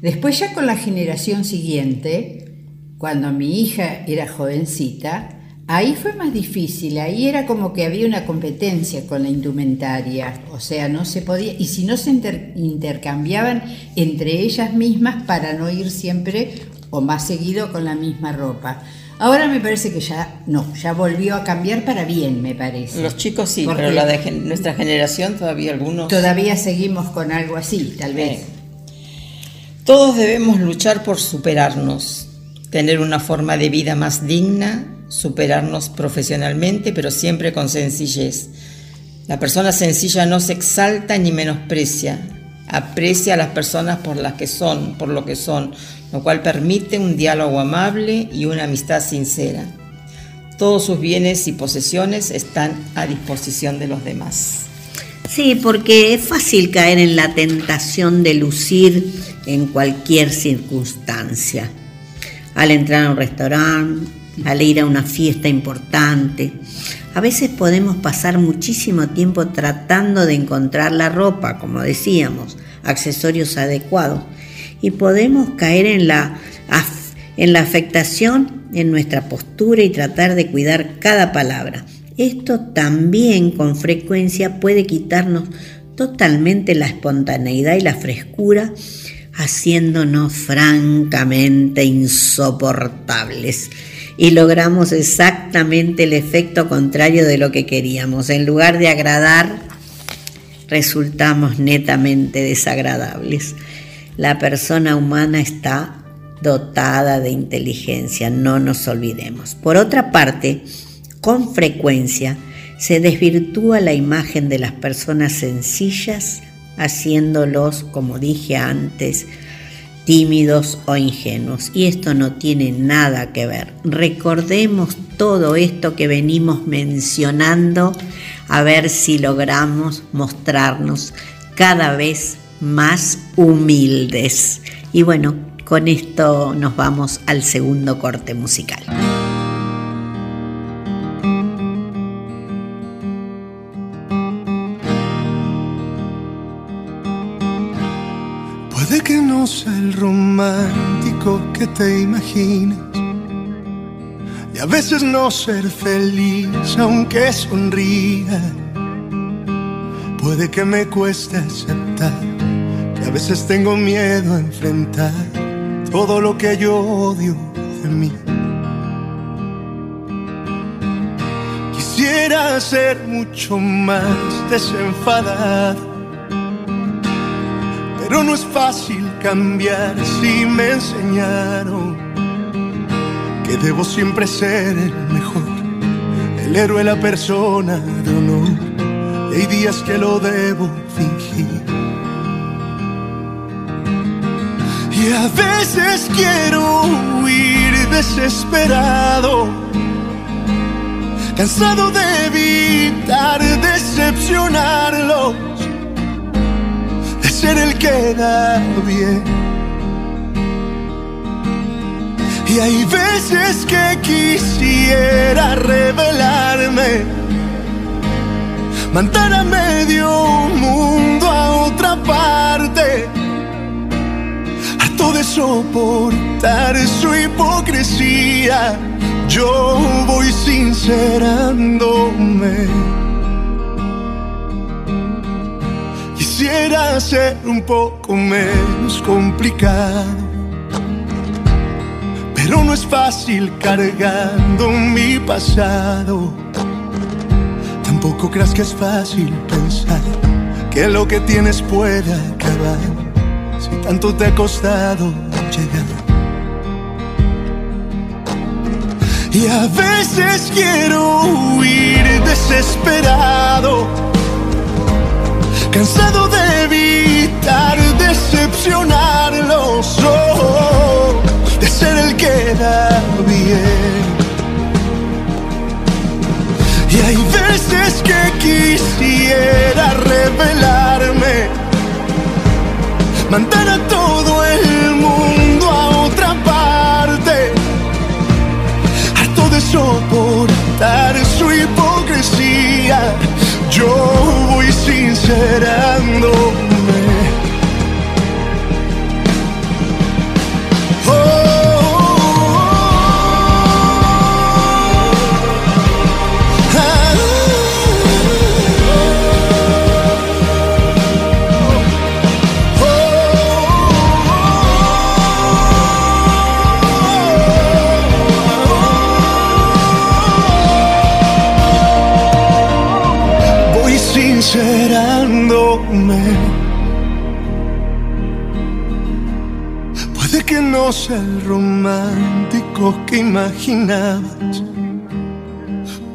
Después ya con la generación siguiente cuando mi hija era jovencita Ahí fue más difícil, ahí era como que había una competencia con la indumentaria, o sea, no se podía, y si no se intercambiaban entre ellas mismas para no ir siempre o más seguido con la misma ropa. Ahora me parece que ya no, ya volvió a cambiar para bien, me parece. Los chicos sí, pero la de nuestra generación todavía algunos... Todavía seguimos con algo así, tal vez. Todos debemos luchar por superarnos, tener una forma de vida más digna superarnos profesionalmente, pero siempre con sencillez. La persona sencilla no se exalta ni menosprecia, aprecia a las personas por las que son, por lo que son, lo cual permite un diálogo amable y una amistad sincera. Todos sus bienes y posesiones están a disposición de los demás. Sí, porque es fácil caer en la tentación de lucir en cualquier circunstancia. Al entrar a un restaurante, al ir a una fiesta importante. A veces podemos pasar muchísimo tiempo tratando de encontrar la ropa, como decíamos, accesorios adecuados, y podemos caer en la, en la afectación en nuestra postura y tratar de cuidar cada palabra. Esto también con frecuencia puede quitarnos totalmente la espontaneidad y la frescura, haciéndonos francamente insoportables y logramos exactamente el efecto contrario de lo que queríamos. En lugar de agradar, resultamos netamente desagradables. La persona humana está dotada de inteligencia, no nos olvidemos. Por otra parte, con frecuencia se desvirtúa la imagen de las personas sencillas, haciéndolos, como dije antes, tímidos o ingenuos. Y esto no tiene nada que ver. Recordemos todo esto que venimos mencionando a ver si logramos mostrarnos cada vez más humildes. Y bueno, con esto nos vamos al segundo corte musical. El romántico que te imaginas. Y a veces no ser feliz aunque sonría. Puede que me cueste aceptar que a veces tengo miedo a enfrentar todo lo que yo odio de mí. Quisiera ser mucho más desenfadado, pero no es fácil cambiar si me enseñaron que debo siempre ser el mejor, el héroe, la persona de honor. Y hay días que lo debo fingir. Y a veces quiero huir desesperado, cansado de evitar decepcionarlo ser el que da bien. Y hay veces que quisiera revelarme, mandar a medio mundo a otra parte, harto de soportar su hipocresía. Yo voy sincerándome. Quisiera ser un poco menos complicado. Pero no es fácil cargando mi pasado. Tampoco creas que es fácil pensar que lo que tienes puede acabar. Si tanto te ha costado llegar. Y a veces quiero huir desesperado, cansado de evitar decepcionarlos, oh, de ser el que da bien. Y hay veces que quisiera revelarme, mandar a todo que imaginabas.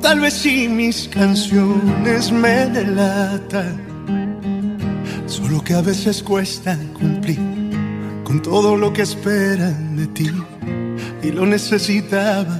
Tal vez si mis canciones me delatan. Solo que a veces cuesta cumplir con todo lo que esperan de ti. Y lo necesitaba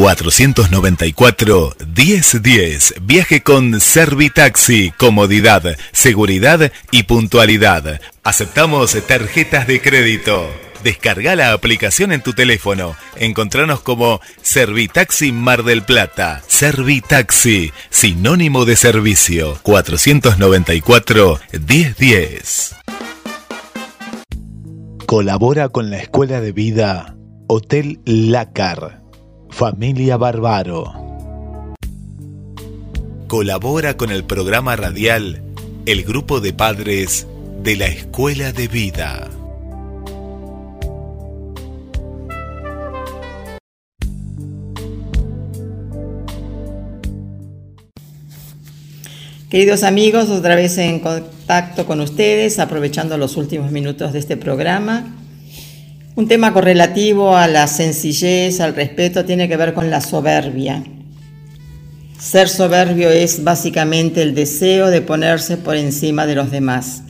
$494 1010. Viaje con Servitaxi. Comodidad, seguridad y puntualidad. Aceptamos tarjetas de crédito. Descarga la aplicación en tu teléfono. Encontranos como Servitaxi Mar del Plata. Servitaxi, sinónimo de servicio. 494 1010. Colabora con la Escuela de Vida Hotel Lácar. Familia Barbaro. Colabora con el programa radial el grupo de padres de la Escuela de Vida. Queridos amigos, otra vez en contacto con ustedes, aprovechando los últimos minutos de este programa. Un tema correlativo a la sencillez, al respeto, tiene que ver con la soberbia. Ser soberbio es básicamente el deseo de ponerse por encima de los demás.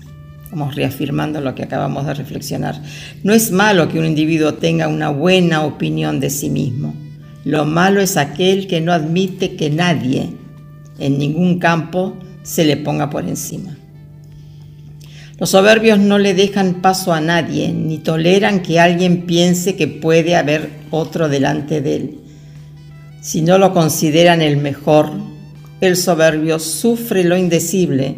Vamos reafirmando lo que acabamos de reflexionar. No es malo que un individuo tenga una buena opinión de sí mismo. Lo malo es aquel que no admite que nadie, en ningún campo, se le ponga por encima. Los soberbios no le dejan paso a nadie, ni toleran que alguien piense que puede haber otro delante de él. Si no lo consideran el mejor, el soberbio sufre lo indecible,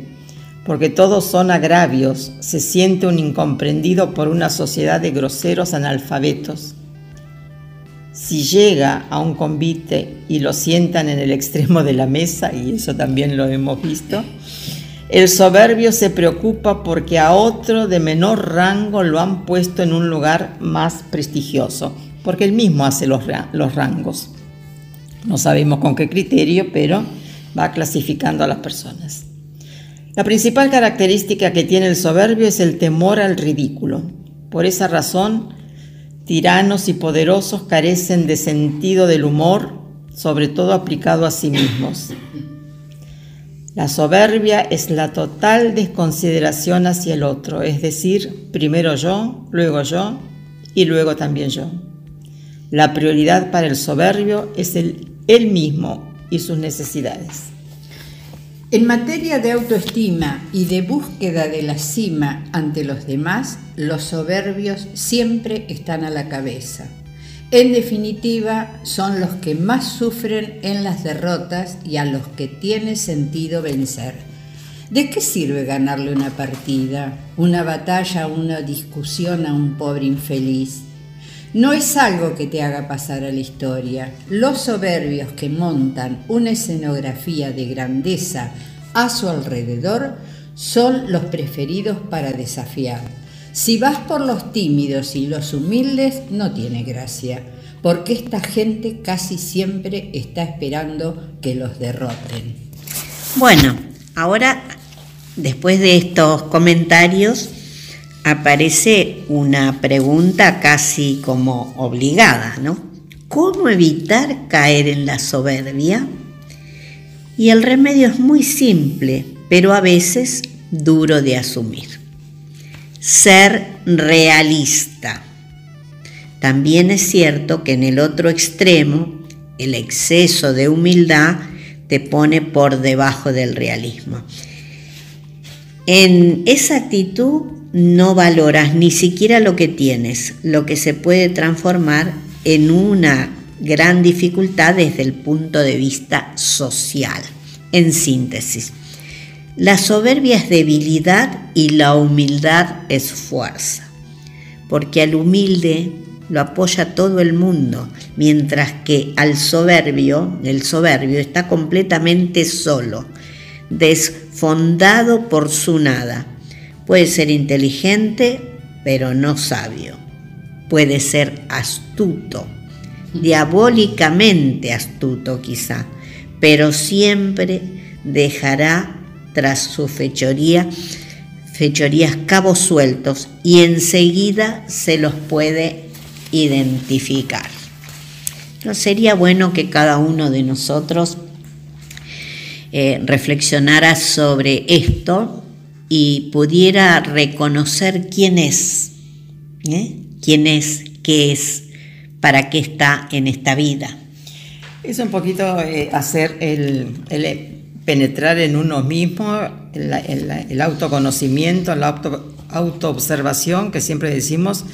porque todos son agravios, se siente un incomprendido por una sociedad de groseros analfabetos. Si llega a un convite y lo sientan en el extremo de la mesa, y eso también lo hemos visto, el soberbio se preocupa porque a otro de menor rango lo han puesto en un lugar más prestigioso, porque él mismo hace los, rangos. No sabemos con qué criterio, pero va clasificando a las personas. La principal característica que tiene el soberbio es el temor al ridículo. Por esa razón, tiranos y poderosos carecen de sentido del humor, sobre todo aplicado a sí mismos. La soberbia es la total desconsideración hacia el otro, es decir, primero yo, luego yo y luego también yo. La prioridad para el soberbio es el, él mismo y sus necesidades. En materia de autoestima y de búsqueda de la cima ante los demás, los soberbios siempre están a la cabeza. En definitiva, son los que más sufren en las derrotas y a los que tiene sentido vencer. ¿De qué sirve ganarle una partida, una batalla, una discusión a un pobre infeliz? No es algo que te haga pasar a la historia. Los soberbios que montan una escenografía de grandeza a su alrededor son los preferidos para desafiar. Si vas por los tímidos y los humildes, no tiene gracia, porque esta gente casi siempre está esperando que los derroten. Bueno, ahora, después de estos comentarios, aparece una pregunta casi como obligada, ¿no? ¿Cómo evitar caer en la soberbia? Y el remedio es muy simple, pero a veces duro de asumir. Ser realista. También es cierto que en el otro extremo, el exceso de humildad te pone por debajo del realismo. En esa actitud no valoras ni siquiera lo que tienes, lo que se puede transformar en una gran dificultad desde el punto de vista social. En síntesis, la soberbia es debilidad y la humildad es fuerza, porque al humilde lo apoya todo el mundo, mientras que al soberbio, el soberbio está completamente solo, desfondado por su nada. Puede ser inteligente, pero no sabio. Puede ser astuto, diabólicamente astuto quizá, pero siempre dejará tras su fechoría fechorías cabos sueltos y enseguida se los puede identificar. ¿No sería bueno que cada uno de nosotros eh, reflexionara sobre esto y pudiera reconocer quién es, ¿eh? quién es, qué es, para qué está en esta vida. Es un poquito eh, hacer el, penetrar en uno mismo, el, autoconocimiento, la auto, autoobservación que siempre decimos,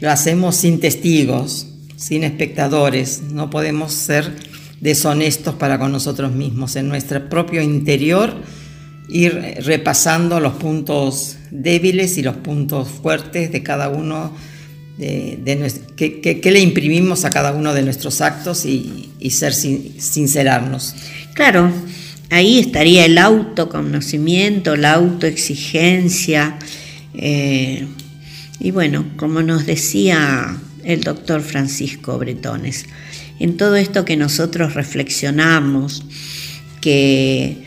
lo hacemos sin testigos, sin espectadores, no podemos ser deshonestos para con nosotros mismos, en nuestro propio interior ir repasando los puntos débiles y los puntos fuertes de cada uno, de, que, le imprimimos a cada uno de nuestros actos y, ser sincerarnos. Claro, ahí estaría el autoconocimiento, la autoexigencia. Eh, y bueno, como nos decía el doctor Francisco Bretones, en todo esto que nosotros reflexionamos, que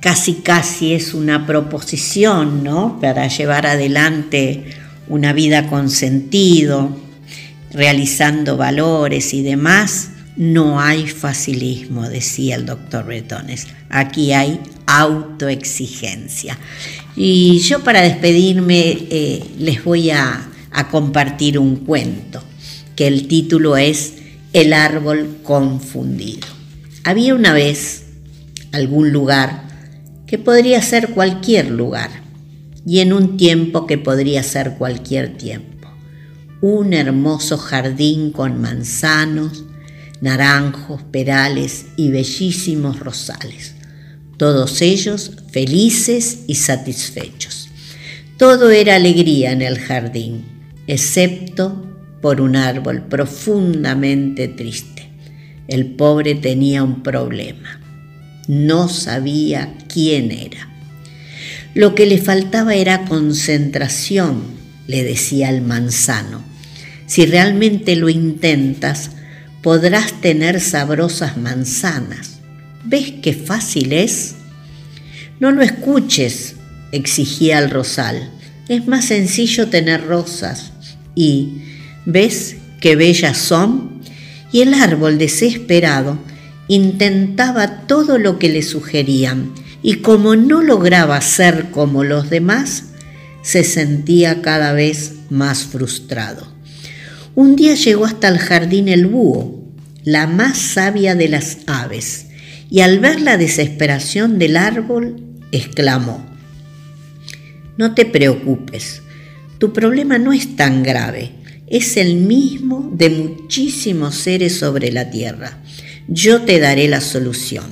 casi casi es una proposición, ¿no? Para llevar adelante una vida con sentido, realizando valores y demás, no hay facilismo, decía el doctor Bretones. Aquí hay autoexigencia. Y yo para despedirme eh, les voy a, a compartir un cuento, que el título es El árbol confundido. Había una vez algún lugar que podría ser cualquier lugar y en un tiempo que podría ser cualquier tiempo. Un hermoso jardín con manzanos, naranjos, perales y bellísimos rosales, todos ellos felices y satisfechos. Todo era alegría en el jardín, excepto por un árbol profundamente triste. El pobre tenía un problema. No sabía quién era. Lo que le faltaba era concentración, le decía el manzano. Si realmente lo intentas, podrás tener sabrosas manzanas. ¿Ves qué fácil es? No lo escuches, exigía el rosal. Es más sencillo tener rosas. Y, ¿ves qué bellas son? Y el árbol desesperado intentaba todo lo que le sugerían y como no lograba ser como los demás, se sentía cada vez más frustrado. Un día llegó hasta el jardín el búho, la más sabia de las aves, y al ver la desesperación del árbol, exclamó, No te preocupes, tu problema no es tan grave, es el mismo de muchísimos seres sobre la tierra. Yo te daré la solución.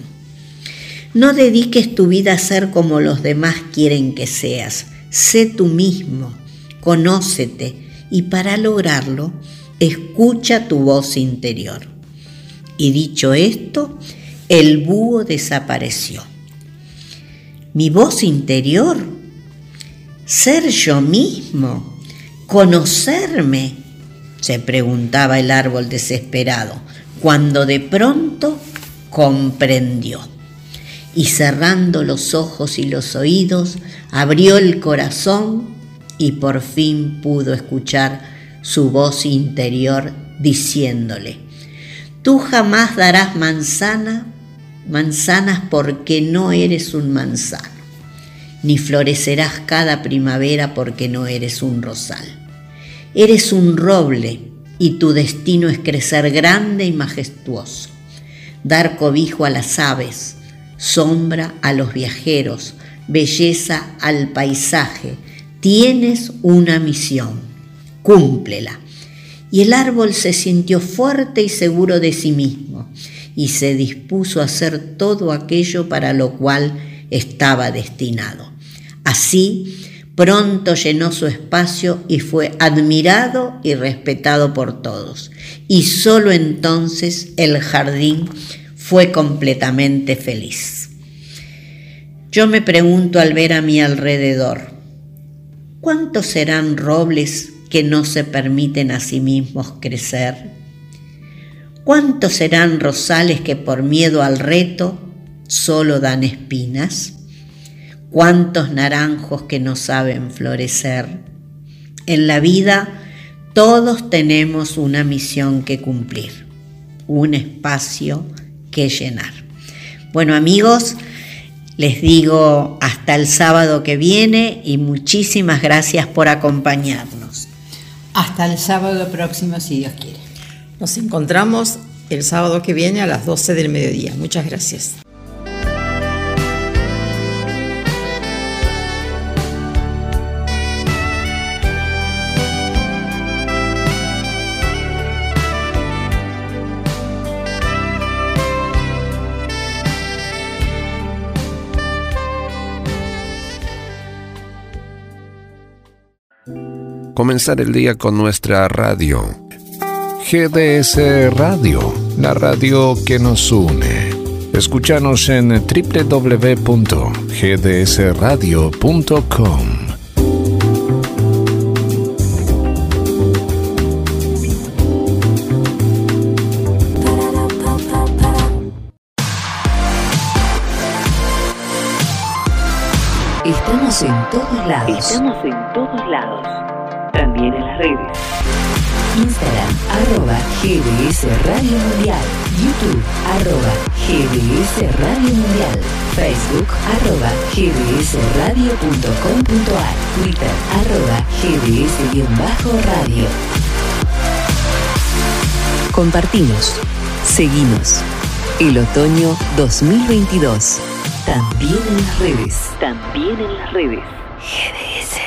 No dediques tu vida a ser como los demás quieren que seas. Sé tú mismo, conócete y para lograrlo, escucha tu voz interior. Y dicho esto, el búho desapareció. Mi voz interior, ser yo mismo, conocerme, se preguntaba el árbol desesperado, cuando de pronto comprendió. Y cerrando los ojos y los oídos, abrió el corazón y por fin pudo escuchar su voz interior diciéndole, Tú jamás darás manzana, manzanas porque no eres un manzano, ni florecerás cada primavera porque no eres un rosal. Eres un roble y tu destino es crecer grande y majestuoso, dar cobijo a las aves, sombra a los viajeros, belleza al paisaje. Tienes una misión, cúmplela. Y el árbol se sintió fuerte y seguro de sí mismo y se dispuso a hacer todo aquello para lo cual estaba destinado. Así, pronto llenó su espacio y fue admirado y respetado por todos. Y solo entonces el jardín fue completamente feliz. Yo me pregunto al ver a mi alrededor, ¿cuántos serán robles que no se permiten a sí mismos crecer? ¿Cuántos serán rosales que por miedo al reto solo dan espinas? ¿Cuántos naranjos que no saben florecer? En la vida todos tenemos una misión que cumplir, un espacio que llenar. Bueno amigos, les digo hasta el sábado que viene y muchísimas gracias por acompañarnos. Hasta el sábado próximo, si Dios quiere. Nos encontramos el sábado que viene a las 12 del mediodía. Muchas gracias. Comenzar el día con nuestra radio. GDS Radio, la radio que nos une. Escúchanos en www.gdsradio.com. Estamos en todos lados. Estamos en todos lados también en las redes. Instagram, arroba GDS Radio Mundial. YouTube, arroba GDS Radio Mundial. Facebook, arroba gdsradio.com.ar. Twitter, arroba gds-radio. Compartimos. Seguimos. El otoño 2022. También en las redes. También en las redes. GDS.